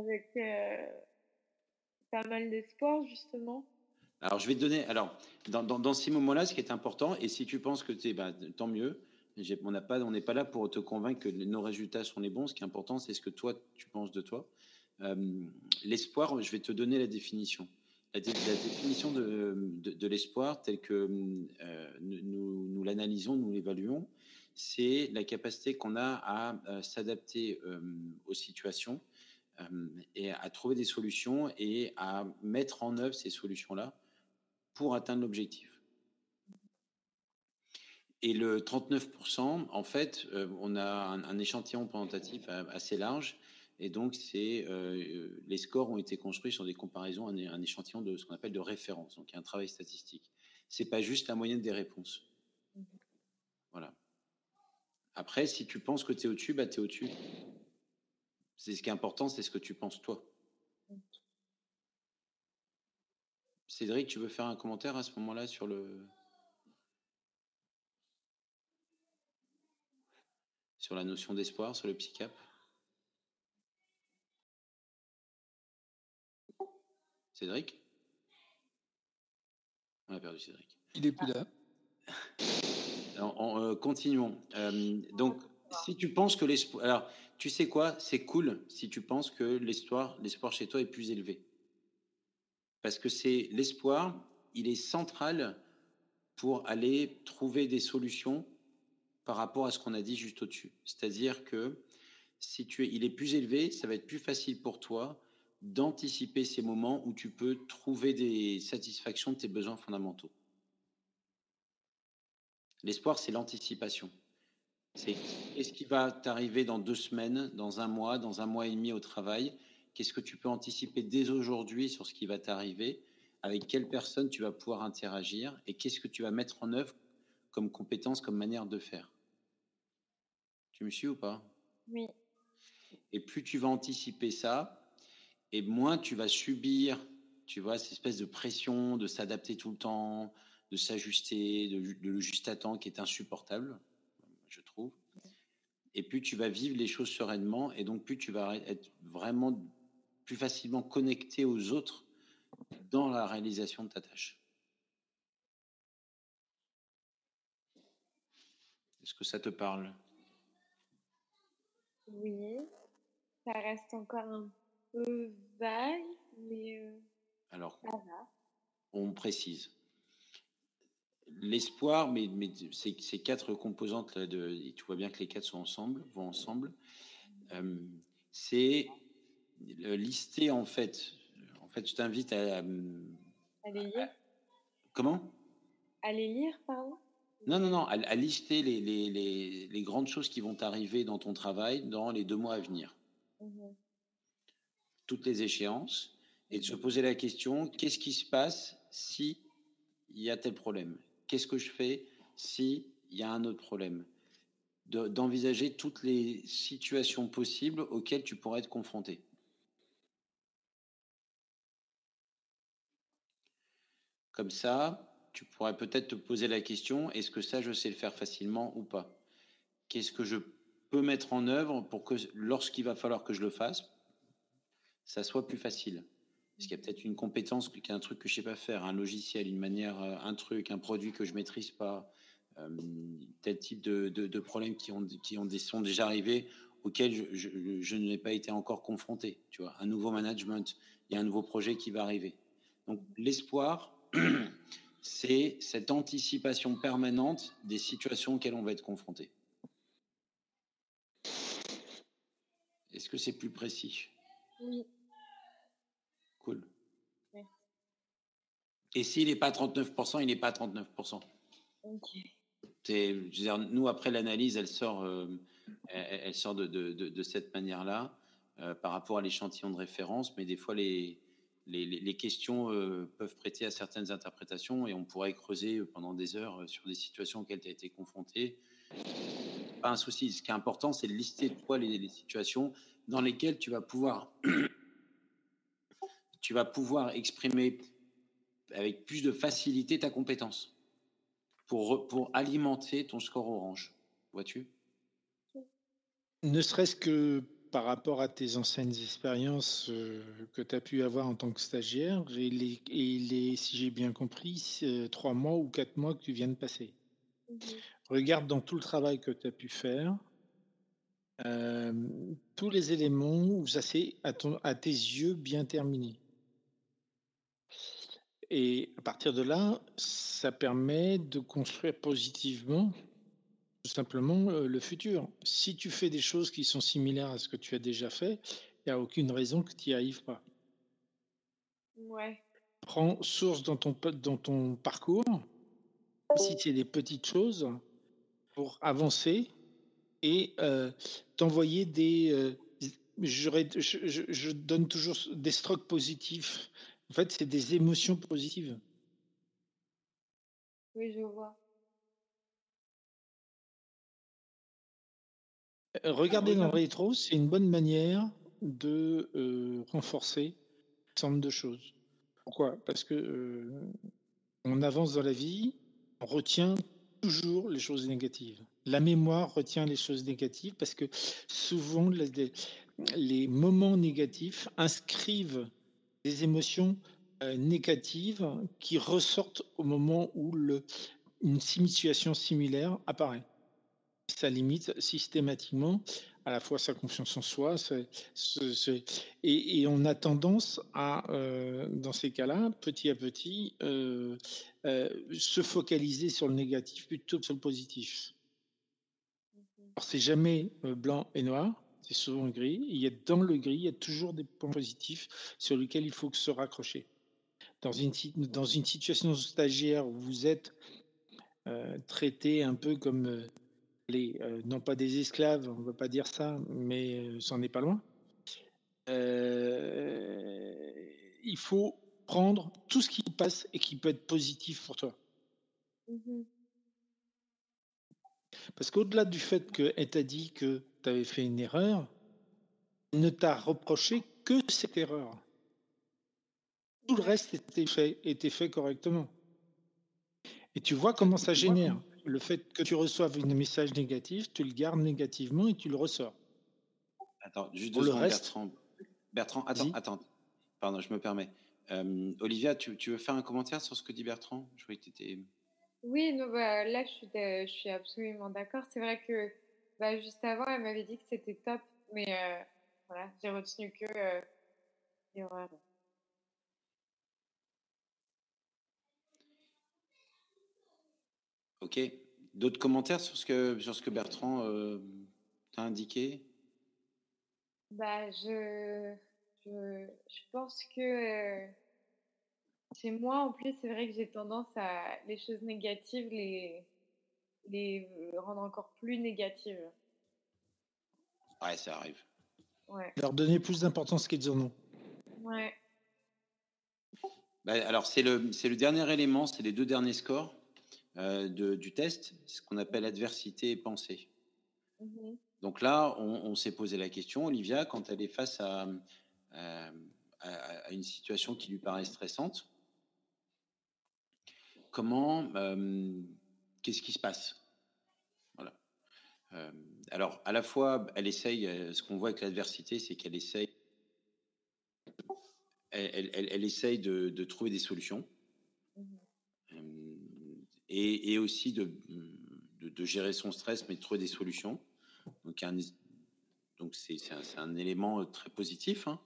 avec euh, pas mal d'espoir justement. Alors je vais te donner, alors dans, dans, ces moments-là, ce qui est important, et si tu penses que tu es, bah, tant mieux, on n'est on pas là pour te convaincre que nos résultats sont les bons. Ce qui est important, c'est ce que toi, tu penses de toi. L'espoir, je vais te donner la définition. La, définition de, l'espoir, telle que euh, nous, l'analysons, nous l'évaluons, c'est la capacité qu'on a à, euh, s'adapter euh, aux situations et à trouver des solutions et à mettre en œuvre ces solutions-là pour atteindre l'objectif. Et le 39%, en fait, on a un, un échantillon présentatif assez large et donc, c'est euh, les scores ont été construits sur des comparaisons, un, un échantillon de ce qu'on appelle de référence. Donc, il y a un travail statistique. C'est pas juste la moyenne des réponses. Voilà. Après, si tu penses que tu es au-dessus, bah, tu es au-dessus. C'est ce qui est important, c'est ce que tu penses toi. Cédric, tu veux faire un commentaire à ce moment-là sur le sur la notion d'espoir, sur le psychap Cédric? On a perdu Cédric. Il est plus là. Alors, euh, continuons. Euh, donc, si tu penses que l'espoir. Alors, tu sais quoi? C'est cool si tu penses que l'espoir, l'espoir chez toi est plus élevé. Parce que c'est l'espoir, il est central pour aller trouver des solutions par rapport à ce qu'on a dit juste au-dessus. C'est-à-dire que si tu es, il est plus élevé, ça va être plus facile pour toi d'anticiper ces moments où tu peux trouver des satisfactions de tes besoins fondamentaux. L'espoir, c'est l'anticipation. C'est qu'est-ce qui va t'arriver dans deux semaines, dans un mois, dans un mois et demi au travail? Qu'est-ce que tu peux anticiper dès aujourd'hui sur ce qui va t'arriver? Avec quelle personne tu vas pouvoir interagir? Et qu'est-ce que tu vas mettre en œuvre comme compétence, comme manière de faire? Tu me suis ou pas? Oui. Et plus tu vas anticiper ça, et moins tu vas subir, tu vois, cette espèce de pression de s'adapter tout le temps, de s'ajuster, de, le juste à temps qui est insupportable, je trouve. Et plus tu vas vivre les choses sereinement, et donc plus tu vas être vraiment plus facilement connecté aux autres dans la réalisation de ta tâche. Est-ce que ça te parle? Oui, ça reste encore un peu vague, mais euh, Alors, ça va. on précise. L'espoir, mais, mais ces, ces quatre composantes, là de, et tu vois bien que les quatre sont ensemble, vont ensemble, euh, c'est lister en fait. En fait, je t'invite à, à- lire. comment? Allez lire, pardon? Non, non, non, à, à lister les, les, les, les grandes choses qui vont arriver dans ton travail dans les deux mois à venir, Mhm. Toutes les échéances, et de se poser la question qu'est-ce qui se passe si il y a tel problème? Qu'est-ce que je fais si il y a un autre problème? De- D'envisager toutes les situations possibles auxquelles tu pourrais être confronté. Comme ça, tu pourrais peut-être te poser la question, est-ce que ça, je sais le faire facilement ou pas? Qu'est-ce que je peux mettre en œuvre pour que lorsqu'il va falloir que je le fasse, ça soit plus facile Parce qu'il y a peut-être une compétence, qu'il y a un truc que je sais pas faire, un logiciel, une manière, euh, un truc, un produit que je maîtrise pas, euh, tel type de, de, de problèmes qui, ont, qui ont des, sont déjà arrivés auxquels je, je, je n'ai pas été encore confronté. Tu vois, un nouveau management, il y a un nouveau projet qui va arriver. Donc l'espoir, c'est cette anticipation permanente des situations auxquelles on va être confronté. Est-ce que c'est plus précis? Oui. Cool. Et s'il n'est pas à 39%, il n'est pas à 39%. Ok. C'est- je veux dire, nous, après l'analyse, elle sort, euh, elle, elle sort de, de- de- de cette manière-là euh, par rapport à l'échantillon de référence, mais des fois, les, les, les- les questions euh, peuvent prêter à certaines interprétations et on pourrait creuser pendant des heures sur des situations auxquelles tu as été confronté. Pas un souci. Ce qui est important, c'est de lister, toi, les, les situations dans lesquelles tu vas pouvoir, tu vas pouvoir exprimer avec plus de facilité ta compétence pour, pour alimenter ton score orange. Vois-tu? Ne serait-ce que par rapport à tes anciennes expériences euh, que tu as pu avoir en tant que stagiaire, et les, et les, si j'ai bien compris, c'est trois mois ou quatre mois que tu viens de passer. Mhm. Regarde dans tout le travail que tu as pu faire, euh, tous les éléments où ça s'est à, ton- à tes yeux bien terminé. Et à partir de là, ça permet de construire positivement tout simplement euh, le futur. Si tu fais des choses qui sont similaires à ce que tu as déjà fait, il n'y a aucune raison que tu n'y arrives pas. Ouais. Prends source dans ton, dans ton parcours, si c'est des petites choses, pour avancer et euh, t'envoyer des... euh, j'aurais- je, je- je donne toujours des strokes positifs. En fait, c'est des émotions positives. Oui, je vois. Euh, Regarder dans le rétro, c'est une bonne manière de euh, renforcer un certain nombre de choses. Pourquoi? Parce que euh, on avance dans la vie, on retient toujours les choses négatives. La mémoire retient les choses négatives parce que souvent les, les- les moments négatifs inscrivent des émotions euh, négatives qui ressortent au moment où le, une situation similaire apparaît ça limite systématiquement à la fois sa confiance en soi, et, et on a tendance à, euh, dans ces cas-là, petit à petit, euh, se focaliser sur le négatif plutôt que sur le positif. Mhm. Alors c'est jamais blanc et noir, c'est souvent gris. Il y a dans le gris, il y a toujours des points positifs sur lesquels il faut se raccrocher. Dans une, dans une situation stagiaire où vous êtes euh, traité un peu comme euh, les, euh, non pas des esclaves, on ne va pas dire ça, mais c'en est pas loin. il faut prendre tout ce qui passe et qui peut être positif pour toi. Mmh Parce qu'au-delà du fait qu'elle t'a dit que tu avais fait une erreur, elle ne t'a reproché que cette erreur. Tout le reste était fait, était fait correctement. Et tu vois comment ça génère. Le fait que tu reçoives un message négatif, tu le gardes négativement et tu le ressors. Attends, juste deux secondes, Bertrand. Bertrand, attends, attends. Pardon, je me permets. Euh, Olivia, tu, veux faire un commentaire sur ce que dit Bertrand? Je que tu étais. Oui, non, bah, là, je suis, je suis absolument d'accord. C'est vrai que bah, juste avant, elle m'avait dit que c'était top, mais euh, voilà, j'ai retenu que euh, Ok. D'autres commentaires sur ce que, sur ce que Bertrand euh, t'a indiqué? Bah, je, je, je, pense que euh, chez moi, en plus, c'est vrai que j'ai tendance à les choses négatives, les, les rendre encore plus négatives. Ouais, ça arrive. Ouais. Leur donner plus d'importance qu'ils en ont. Ouais. Bah, alors, c'est le, le dernier élément, c'est les deux derniers scores. Euh, du test, ce qu'on appelle adversité et pensée. Mmh Donc là, on, s'est posé la question, Olivia, quand elle est face à, à, une situation qui lui paraît stressante, comment, euh, qu'est-ce qui se passe? Voilà. Euh, alors, à la fois, elle essaye, ce qu'on voit avec l'adversité, c'est qu'elle essaye, elle, elle, essaye de, trouver des solutions. Mmh et, aussi de, de, gérer son stress, mais de trouver des solutions. Donc, donc c'est un, un, élément très positif. Hein.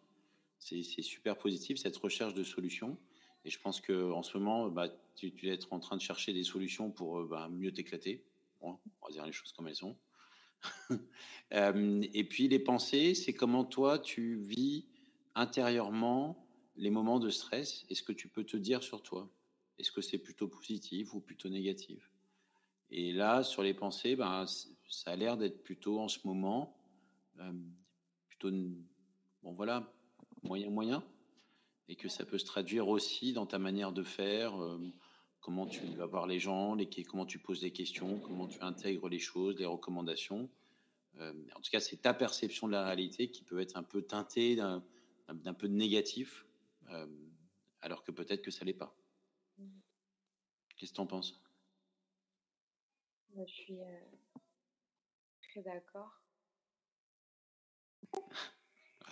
C'est super positif cette recherche de solutions. Et je pense que en ce moment, bah, tu, tu es en train de chercher des solutions pour euh, bah, mieux t'éclater. on va dire les choses comme elles sont. Euh, et puis les pensées, c'est comment toi tu vis intérieurement les moments de stress et ce que tu peux te dire sur toi? Est-ce que c'est plutôt positif ou plutôt négatif? Et là, sur les pensées, ben, ça a l'air d'être plutôt en ce moment, euh, plutôt, bon voilà, moyen moyen, et que ça peut se traduire aussi dans ta manière de faire, euh, comment tu vas voir les gens, comment tu poses des questions, comment tu intègres les choses, les recommandations. Euh, en tout cas, c'est ta perception de la réalité qui peut être un peu teintée d'un peu de négatif, alors que peut-être que ça l'est pas. Qu'est-ce que tu en penses Je suis euh, très d'accord.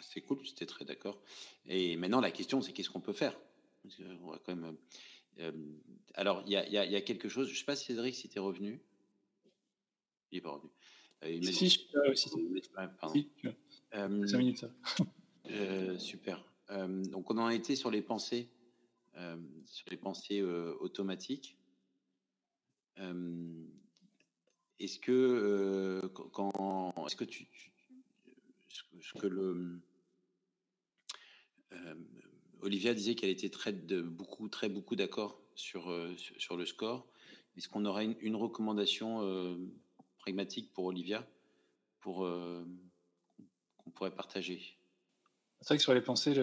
C'est cool, j'étais très d'accord. Et maintenant, la question, c'est qu'est-ce qu'on peut faire? On va quand même. Euh, alors, il y, y, a quelque chose. Je ne sais pas, Cédric, si tu es revenu. Il n'est pas revenu. Euh, si, si, Cinq minutes, ça. super. donc, on en a été sur les pensées euh, sur les pensées euh, automatiques. Euh, est-ce que quand est-ce que tu, ce que le Olivia disait qu'elle était très beaucoup très beaucoup d'accord sur, sur, le score. Est-ce qu'on aurait une, recommandation pragmatique pour Olivia pour qu'on pourrait partager? C'est vrai que sur les pensées,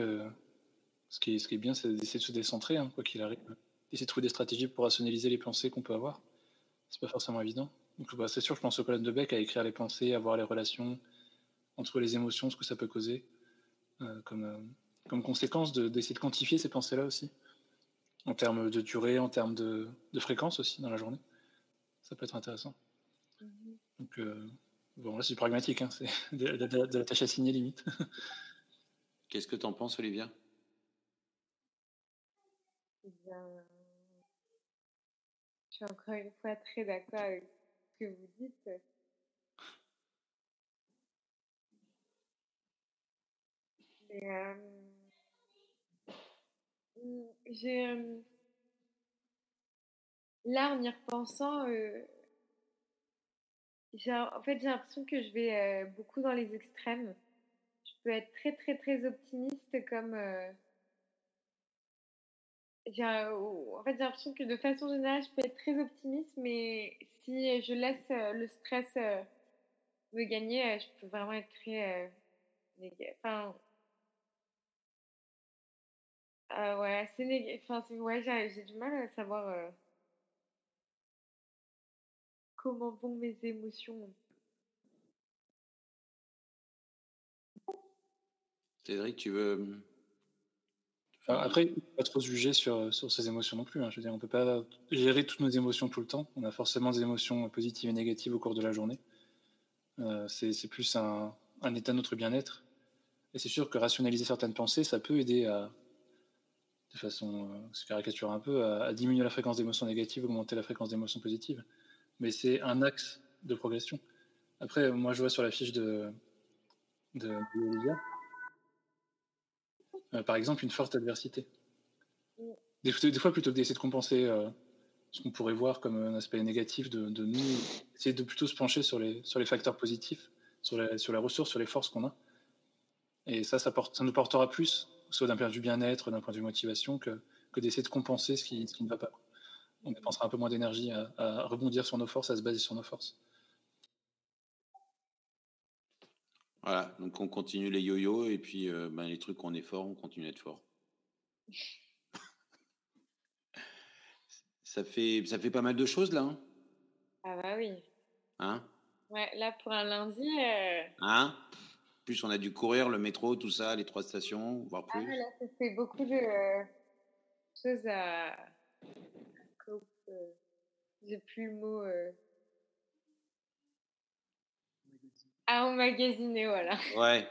ce qui est, ce qui est bien, c'est d'essayer de se décentrer, hein, quoi qu'il arrive. D'essayer de trouver des stratégies pour rationaliser les pensées qu'on peut avoir. C'est pas forcément évident. Donc, bah, c'est sûr, je pense au colonne de Beck, à écrire les pensées, à voir les relations entre les émotions, ce que ça peut causer, euh, comme, euh, comme conséquence d'essayer de, quantifier ces pensées-là aussi, en termes de durée, en termes de, de, fréquence aussi dans la journée. Ça peut être intéressant. Mm-hmm. Donc, euh, bon, là, c'est pragmatique, hein, c'est de, de, la tâche assignée limite. Qu'est-ce que tu en penses, Olivia? Je suis encore une fois très d'accord avec ce que vous dites. Euh, j'ai, euh, là, en y repensant, euh, en fait, j'ai l'impression que je vais beaucoup dans les extrêmes. Je peux être très, très, très optimiste comme. j'ai, en fait, j'ai l'impression que de façon générale, je peux être très optimiste, mais si je laisse le stress me gagner, je peux vraiment être très. enfin. Ouais, c'est Enfin, ouais, j'ai, du mal à savoir comment vont mes émotions. Cédric, tu veux. après, il ne faut pas trop se juger sur, sur ses émotions non plus. Hein. Je veux dire, on ne peut pas gérer toutes nos émotions tout le temps. On a forcément des émotions positives et négatives au cours de la journée. Euh, c'est plus un, un, état de notre bien-être. Et c'est sûr que rationaliser certaines pensées, ça peut aider à, de façon, euh, un peu, à, diminuer la fréquence d'émotions négatives, augmenter la fréquence d'émotions positives mais c'est un axe de progression. Après, moi, je vois sur la fiche de, de, euh, par exemple, une forte adversité. Des, fois, plutôt que d'essayer de compenser euh, ce qu'on pourrait voir comme un aspect négatif de, nous, essayer de plutôt se pencher sur les, sur les facteurs positifs, sur la, sur la ressource, sur les forces qu'on a. Et ça, ça nous portera plus, soit d'un point de vue bien-être, d'un point de vue motivation, que, que d'essayer de compenser ce qui, ce qui ne va pas on dépensera un peu moins d'énergie à, rebondir sur nos forces, à se baser sur nos forces. Voilà, donc on continue les yo-yo et puis euh, ben, les trucs qu'on est fort, on continue à être fort. ça, fait, ça fait pas mal de choses là. Hein? Ah bah oui. Hein? Ouais, là pour un lundi. Euh... Hein? Plus on a dû courir le métro, tout ça, les trois stations, voire ah, plus. Ah, là, ça fait beaucoup de euh, choses à j'ai plus le mot. Euh... À emmagasiner, voilà. Ouais.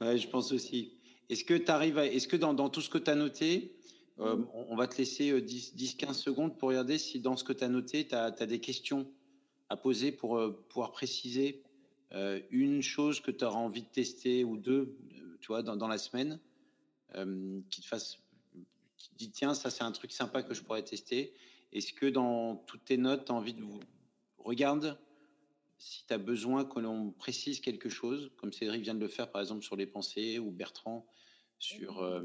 ouais, je pense aussi. Est-ce que tu arrives à. Est-ce que dans, dans, tout ce que tu as noté, euh, mmh. on, va te laisser 10-15 euh, secondes pour regarder si dans ce que tu as noté, tu as, des questions à poser pour euh, pouvoir préciser? Une chose que tu auras envie de tester ou deux, tu vois, dans, dans la semaine, qui te fasse. qui te dit tiens, ça c'est un truc sympa que je pourrais tester. Est-ce que dans toutes tes notes, tu as envie de vous. Regarde si tu as besoin que l'on précise quelque chose, comme Cédric vient de le faire par exemple sur les pensées, ou Bertrand sur euh,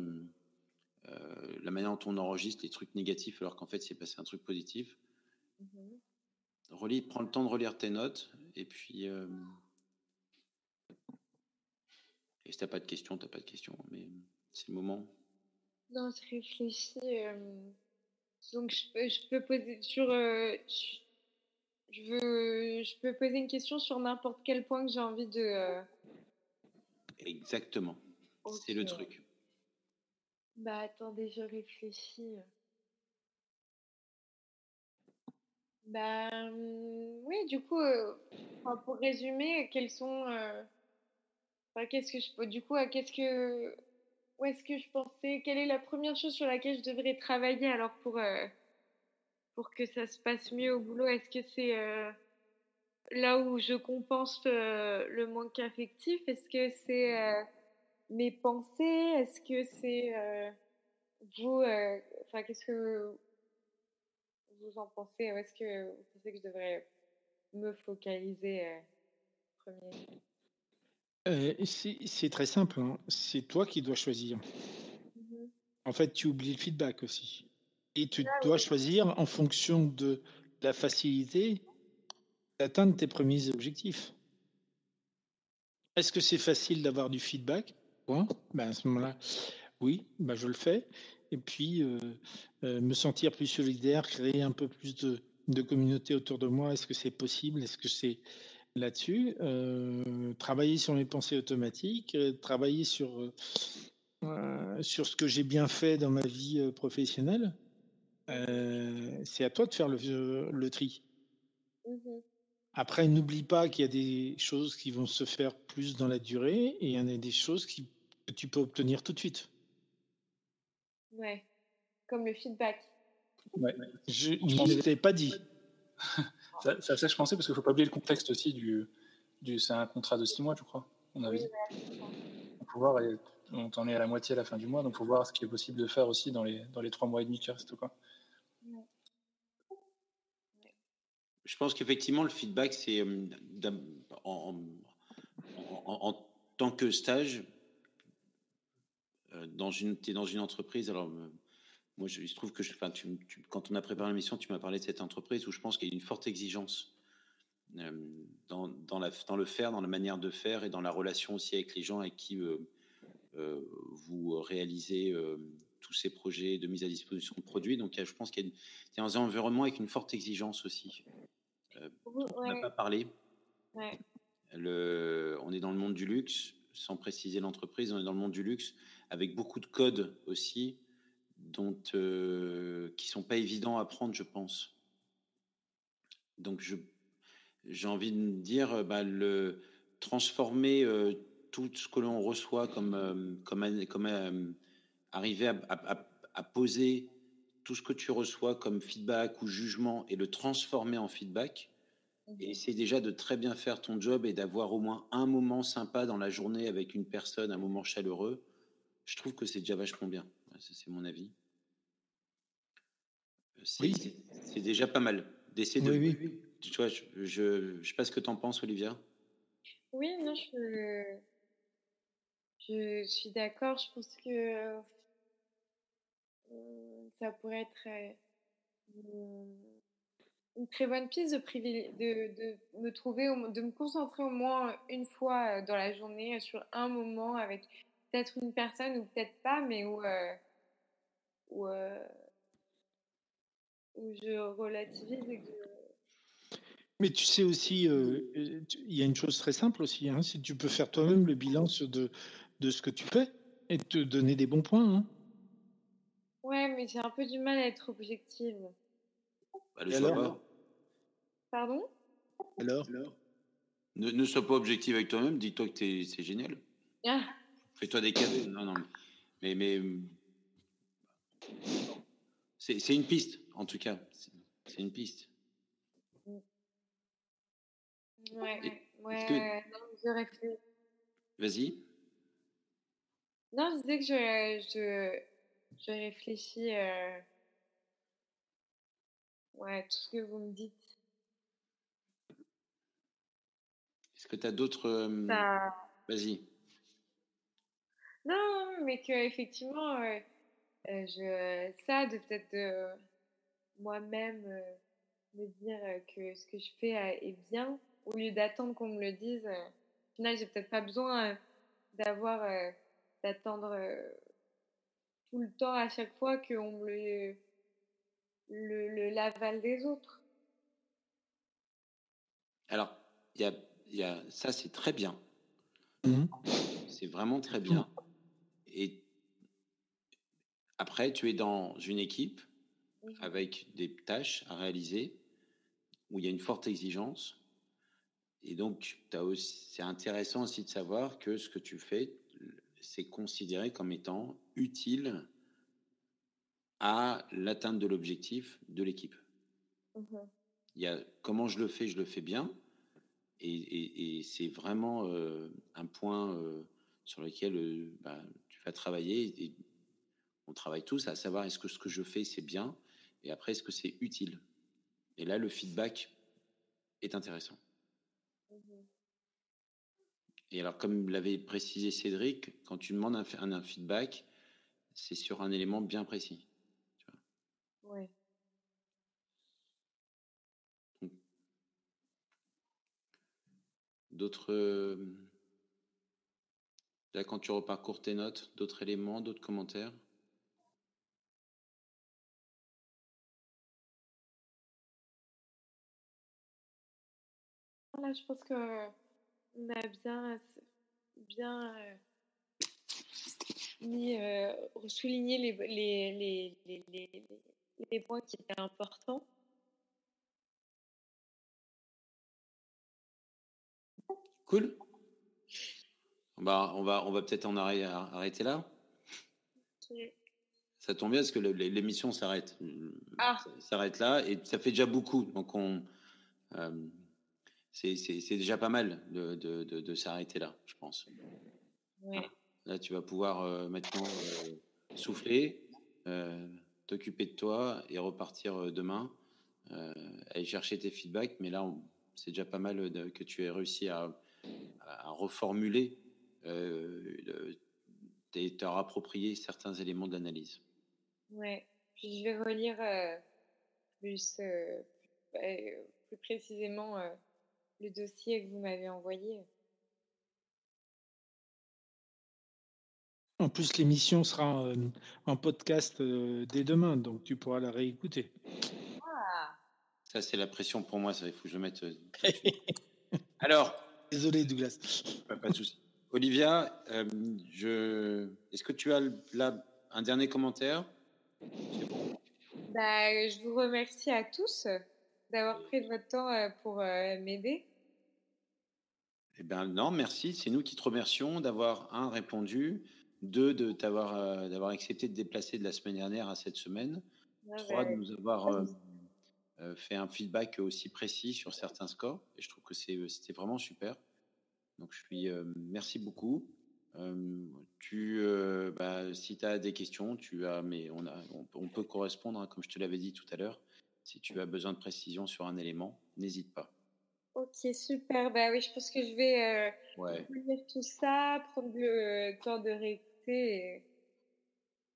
euh, la manière dont on enregistre les trucs négatifs alors qu'en fait c'est passé un truc positif. Mm-hmm. Relis, prends le temps de relire tes notes et puis. Euh, et si t'as pas de questions, t'as pas de questions, mais c'est le moment. Non, je réfléchis. Donc je peux, poser sur, euh, je veux, je peux poser une question sur n'importe quel point que j'ai envie de. Euh Exactement. C'est le truc. Bah attendez, je réfléchis. Bah oui, du coup, euh, pour résumer, quels sont, qu'est-ce que je, du coup, qu'est-ce que où est-ce que je pensais Quelle est la première chose sur laquelle je devrais travailler alors pour, euh, pour que ça se passe mieux au boulot? Est-ce que c'est euh, là où je compense euh, le manque affectif? Est-ce que c'est mes pensées? Est-ce que c'est vous Enfin, qu'est-ce que vous en pensez? Est-ce que vous pensez que je devrais me focaliser premier? Euh, c'est très simple, hein. C'est toi qui dois choisir. Mmh en fait, tu oublies le feedback aussi et tu ah dois choisir en fonction de la facilité d'atteindre tes premiers objectifs. Est-ce que c'est facile d'avoir du feedback? Ben, à ce moment-là, oui, ben, je le fais et puis, euh, euh, me sentir plus solidaire, créer un peu plus de de communauté autour de moi, est-ce que c'est possible? Est-ce que c'est là-dessus, euh, travailler sur mes pensées automatiques, euh, travailler sur, euh, sur ce que j'ai bien fait dans ma vie professionnelle. c'est à toi de faire le, le tri. Mmh Après, n'oublie pas qu'il y a des choses qui vont se faire plus dans la durée et il y en a des choses qui, que tu peux obtenir tout de suite. Ouais, comme le feedback. Ouais. Je ne t'ai pas dit. C'est à ça que je pensais, parce qu'il ne faut pas oublier le contexte aussi du. du c'est un contrat de six mois, je crois. On avait dit. faut voir, on en est à la moitié à la fin du mois, donc il faut voir ce qui est possible de faire aussi dans les, dans les trois mois et demi qui restent. Quoi. je pense qu'effectivement, le feedback, c'est en, en, tant que stage, dans une, es dans une entreprise. Alors, moi, je, il se trouve que je, tu, quand on a préparé l'émission, tu m'as parlé de cette entreprise où je pense qu'il y a une forte exigence dans, dans, la, dans, le faire, dans la manière de faire et dans la relation aussi avec les gens avec qui vous réalisez tous ces projets de mise à disposition de produits. Donc, je pense qu'il y a, un environnement avec une forte exigence aussi. On n'a pas parlé. Le, on est dans le monde du luxe, sans préciser l'entreprise, on est dans le monde du luxe avec beaucoup de codes aussi, dont euh, qui sont pas évidents à prendre, je pense. Donc, je, j'ai envie de dire, bah, le transformer tout ce que l'on reçoit comme, comme, comme arriver à, à, poser tout ce que tu reçois comme feedback ou jugement et le transformer en feedback. Et mmh essayer déjà de très bien faire ton job et d'avoir au moins un moment sympa dans la journée avec une personne, un moment chaleureux. Je trouve que c'est déjà vachement bien. C'est mon avis. C'est déjà pas mal d'essayer de. Oui, Tu vois, je, je, sais pas ce que tu en penses, Olivia. Oui, non, je, je suis d'accord. Je pense que euh, ça pourrait être euh, une très bonne piste de, de, de, me trouver, de me concentrer au moins une fois dans la journée sur un moment avec peut-être une personne ou peut-être pas, mais où, euh, où, où, je relativise et que Mais tu sais aussi, il y a une chose très simple aussi, hein, si tu peux faire toi-même le bilan de, de ce que tu fais et te donner des bons points. Hein. Ouais, mais j'ai un peu du mal à être objective. Bah, le alors? Pardon? Alors, ne, ne, sois pas objective avec toi-même, dis-toi que c'est génial. Ah. Fais-toi des cadeaux. Non, non. Mais, mais c'est une piste, en tout cas. C'est une piste. Ouais, ouais, non, je réfléchis. Vas-y. Non, je disais que je, je, je réfléchis. Euh... Ouais, tout ce que vous me dites. Est-ce que tu as d'autres. Euh... Ça... Vas-y. Non, mais que effectivement, euh, je, ça, de peut-être de moi-même euh, me dire que ce que je fais euh, est bien, au lieu d'attendre qu'on me le dise. au final, j'ai peut-être pas besoin d'avoir d'attendre tout le temps à chaque fois qu'on me le, le, le l'aval des autres. Alors, il y a, y a, ça, c'est très bien. Mmh. C'est vraiment très bien. Et après, tu es dans une équipe avec des tâches à réaliser où il y a une forte exigence. Et donc, c'est intéressant aussi de savoir que ce que tu fais, c'est considéré comme étant utile à l'atteinte de l'objectif de l'équipe. Mmh il y a comment je le fais, je le fais bien, et, c'est vraiment euh, un point euh, sur lequel euh, bah, tu vas travailler. Et on travaille tous à savoir est-ce que ce que je fais c'est bien, et après est-ce que c'est utile. Et là, le feedback est intéressant. Mmh et alors, comme l'avait précisé Cédric, quand tu demandes un, un, feedback, c'est sur un élément bien précis. Oui. D'autres. Euh, là, quand tu reparcours tes notes, d'autres éléments, d'autres commentaires? Là, je pense que on a bien, bien euh, mis, euh, souligné les, les, les, les, les points qui étaient importants. Cool. Bah, on va, on va peut-être en arrêter là. Ça tombe bien parce que l'émission s'arrête. Ah. S'arrête là et ça fait déjà beaucoup. Donc on, euh, c'est déjà pas mal de, de, de, s'arrêter là, je pense. Là, tu vas pouvoir euh, maintenant euh, souffler, euh, t'occuper de toi et repartir demain aller chercher tes feedbacks, mais là, c'est déjà pas mal que tu aies réussi à, reformuler, euh, te approprié certains éléments de l'analyse. Ouais, puis je vais relire plus, plus précisément le dossier que vous m'avez envoyé. En plus, l'émission sera en podcast dès demain, donc tu pourras la réécouter. Ah. Ça, c'est la pression pour moi, ça, il faut que je mette. Alors. Désolé, Douglas. Pas, de souci. Olivia, je... est-ce que tu as là un dernier commentaire? Bah, Je vous remercie à tous d'avoir pris de votre temps pour m'aider. Eh bien, non, merci. C'est nous qui te remercions d'avoir, un, répondu, deux, de t'avoir, euh, d'avoir accepté de déplacer de la semaine dernière à cette semaine. Trois, de nous avoir euh, euh, fait un feedback aussi précis sur certains scores. Et je trouve que c'est, c'était vraiment super. Donc, je suis, merci beaucoup. tu, bah, si tu as des questions, tu as, mais on, a, on, peut correspondre, hein, comme je te l'avais dit tout à l'heure. Si tu as besoin de précision sur un élément, n'hésite pas. Ok, super. Bah oui, je pense que je vais ouais. lire tout ça, prendre le temps de réécouter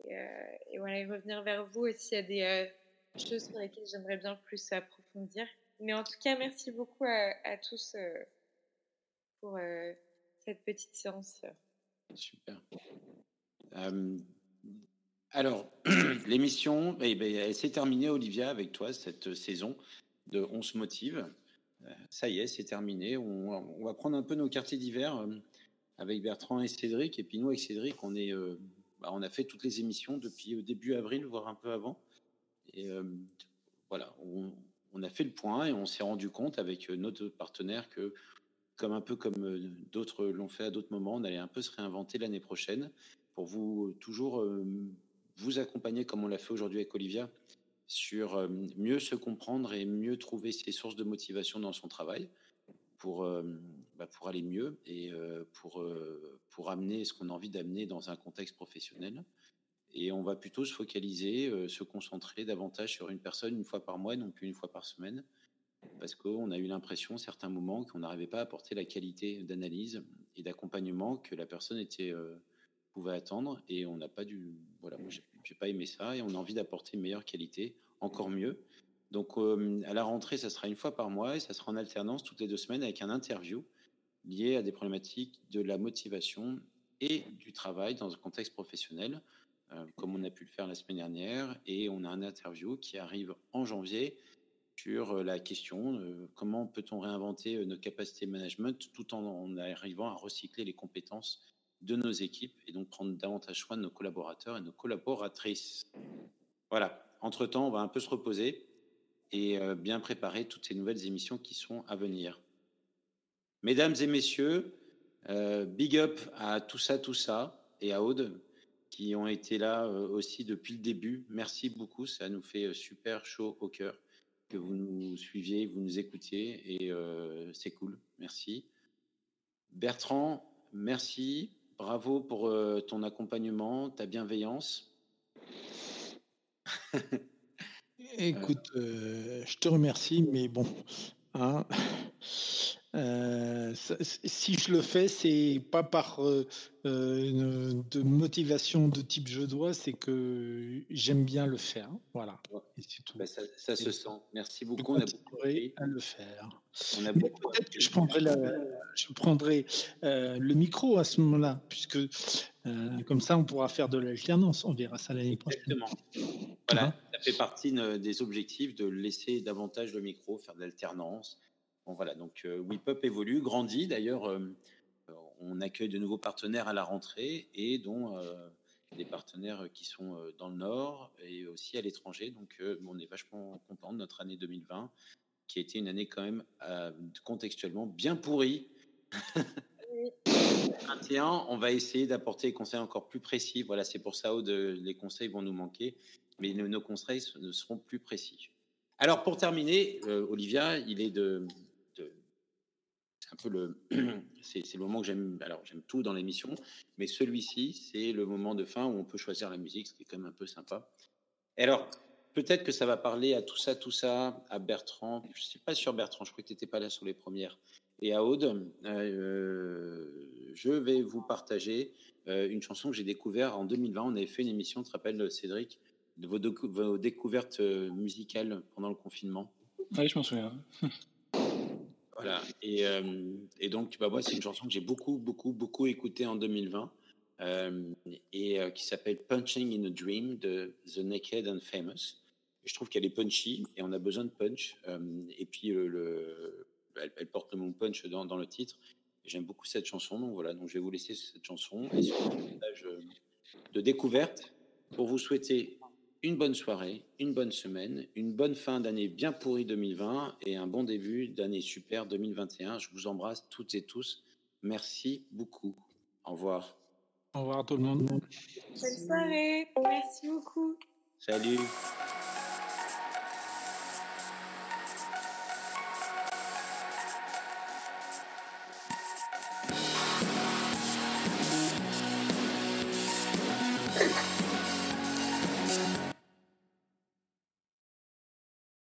et, euh, et, voilà, et revenir vers vous aussi à des euh, choses sur lesquelles j'aimerais bien plus approfondir. Mais en tout cas, merci beaucoup à, tous euh, pour cette petite séance. Super. alors, l'émission, eh ben, elle s'est terminée, Olivia, avec toi, cette saison de On se motive. Ça y est, c'est terminé. On, va prendre un peu nos quartiers d'hiver avec Bertrand et Cédric. Et puis nous, avec Cédric, on, est, euh, bah, on a fait toutes les émissions depuis euh, début avril, voire un peu avant. Et euh, voilà, on, a fait le point et on s'est rendu compte avec notre partenaire que, comme un peu comme d'autres l'ont fait à d'autres moments, on allait un peu se réinventer l'année prochaine pour vous toujours vous accompagner comme on l'a fait aujourd'hui avec Olivia sur mieux se comprendre et mieux trouver ses sources de motivation dans son travail pour, bah, pour aller mieux et pour, pour amener ce qu'on a envie d'amener dans un contexte professionnel. Et on va plutôt se focaliser, se concentrer davantage sur une personne une fois par mois, non plus une fois par semaine, parce qu'on a eu l'impression, certains moments, qu'on n'arrivait pas à apporter la qualité d'analyse et d'accompagnement que la personne était, pouvait attendre. Et on n'a pas dû. Voilà, moi, j'ai pas aimé ça et on a envie d'apporter une meilleure qualité, encore mieux. Donc, à la rentrée, ça sera une fois par mois et ça sera en alternance toutes les deux semaines avec un interview lié à des problématiques de la motivation et du travail dans un contexte professionnel, comme on a pu le faire la semaine dernière. Et on a un interview qui arrive en janvier sur la question comment peut-on réinventer nos capacités management tout en, arrivant à recycler les compétences de nos équipes et donc prendre davantage soin de nos collaborateurs et nos collaboratrices. Voilà. Entre-temps, on va un peu se reposer et bien préparer toutes ces nouvelles émissions qui sont à venir. Mesdames et messieurs, big up à tout ça, tout ça, et à Aude, qui ont été là aussi depuis le début. Merci beaucoup, ça nous fait super chaud au cœur que vous nous suiviez, vous nous écoutiez, et c'est cool. Merci. Bertrand, merci. Bravo pour ton accompagnement, ta bienveillance. Écoute, je te remercie, mais bon, hein, si je le fais, c'est pas par de motivation de type je dois, c'est que j'aime bien le faire. Voilà. Bah, ça, se sent. Merci beaucoup. On a beaucoup à le faire. Peut-être que je prendrai, je prendrai le micro à ce moment-là, puisque comme ça, on pourra faire de l'alternance. On verra ça l'année prochaine. Voilà, hein? ça fait partie des objectifs de laisser davantage le micro, faire de l'alternance. Bon, voilà, donc euh, WePup évolue, grandit. D'ailleurs, euh, on accueille de nouveaux partenaires à la rentrée et dont euh, des partenaires qui sont dans le Nord et aussi à l'étranger. Donc, on est vachement content de notre année 2020, qui a été une année quand même contextuellement bien pourrie. 21, on va essayer d'apporter des conseils encore plus précis. Voilà, c'est pour ça que les conseils vont nous manquer, mais nos conseils seront plus précis. Alors, pour terminer, Olivia, il est de, c'est un peu le, c'est, le moment que j'aime. Alors j'aime tout dans l'émission, mais celui-ci, c'est le moment de fin où on peut choisir la musique, ce qui est quand même un peu sympa. Et alors, peut-être que ça va parler à tout ça, tout ça, à Bertrand. Je ne suis pas sûr, Bertrand, je crois que tu n'étais pas là sur les premières. Et à Aude, euh, je vais vous partager euh, une chanson que j'ai découverte en 2020. On avait fait une émission, tu te rappelles, Cédric, de vos, vos découvertes euh, musicales pendant le confinement. Oui, je m'en souviens. voilà. Et, et donc, bah, moi, c'est une chanson que j'ai beaucoup, beaucoup, beaucoup écoutée en 2020. et qui s'appelle Punching in a Dream de The Naked and Famous je trouve qu'elle est punchy et on a besoin de punch. Et puis, le, elle, porte le mot punch dans, dans le titre. J'aime beaucoup cette chanson. Donc voilà, donc je vais vous laisser cette chanson et sur message euh, de découverte pour vous souhaiter une bonne soirée, une bonne semaine, une bonne fin d'année bien pourrie 2020 et un bon début d'année super 2021. Je vous embrasse toutes et tous. Merci beaucoup. Au revoir. Au revoir tout le monde. Bonne soirée. Merci beaucoup. Salut.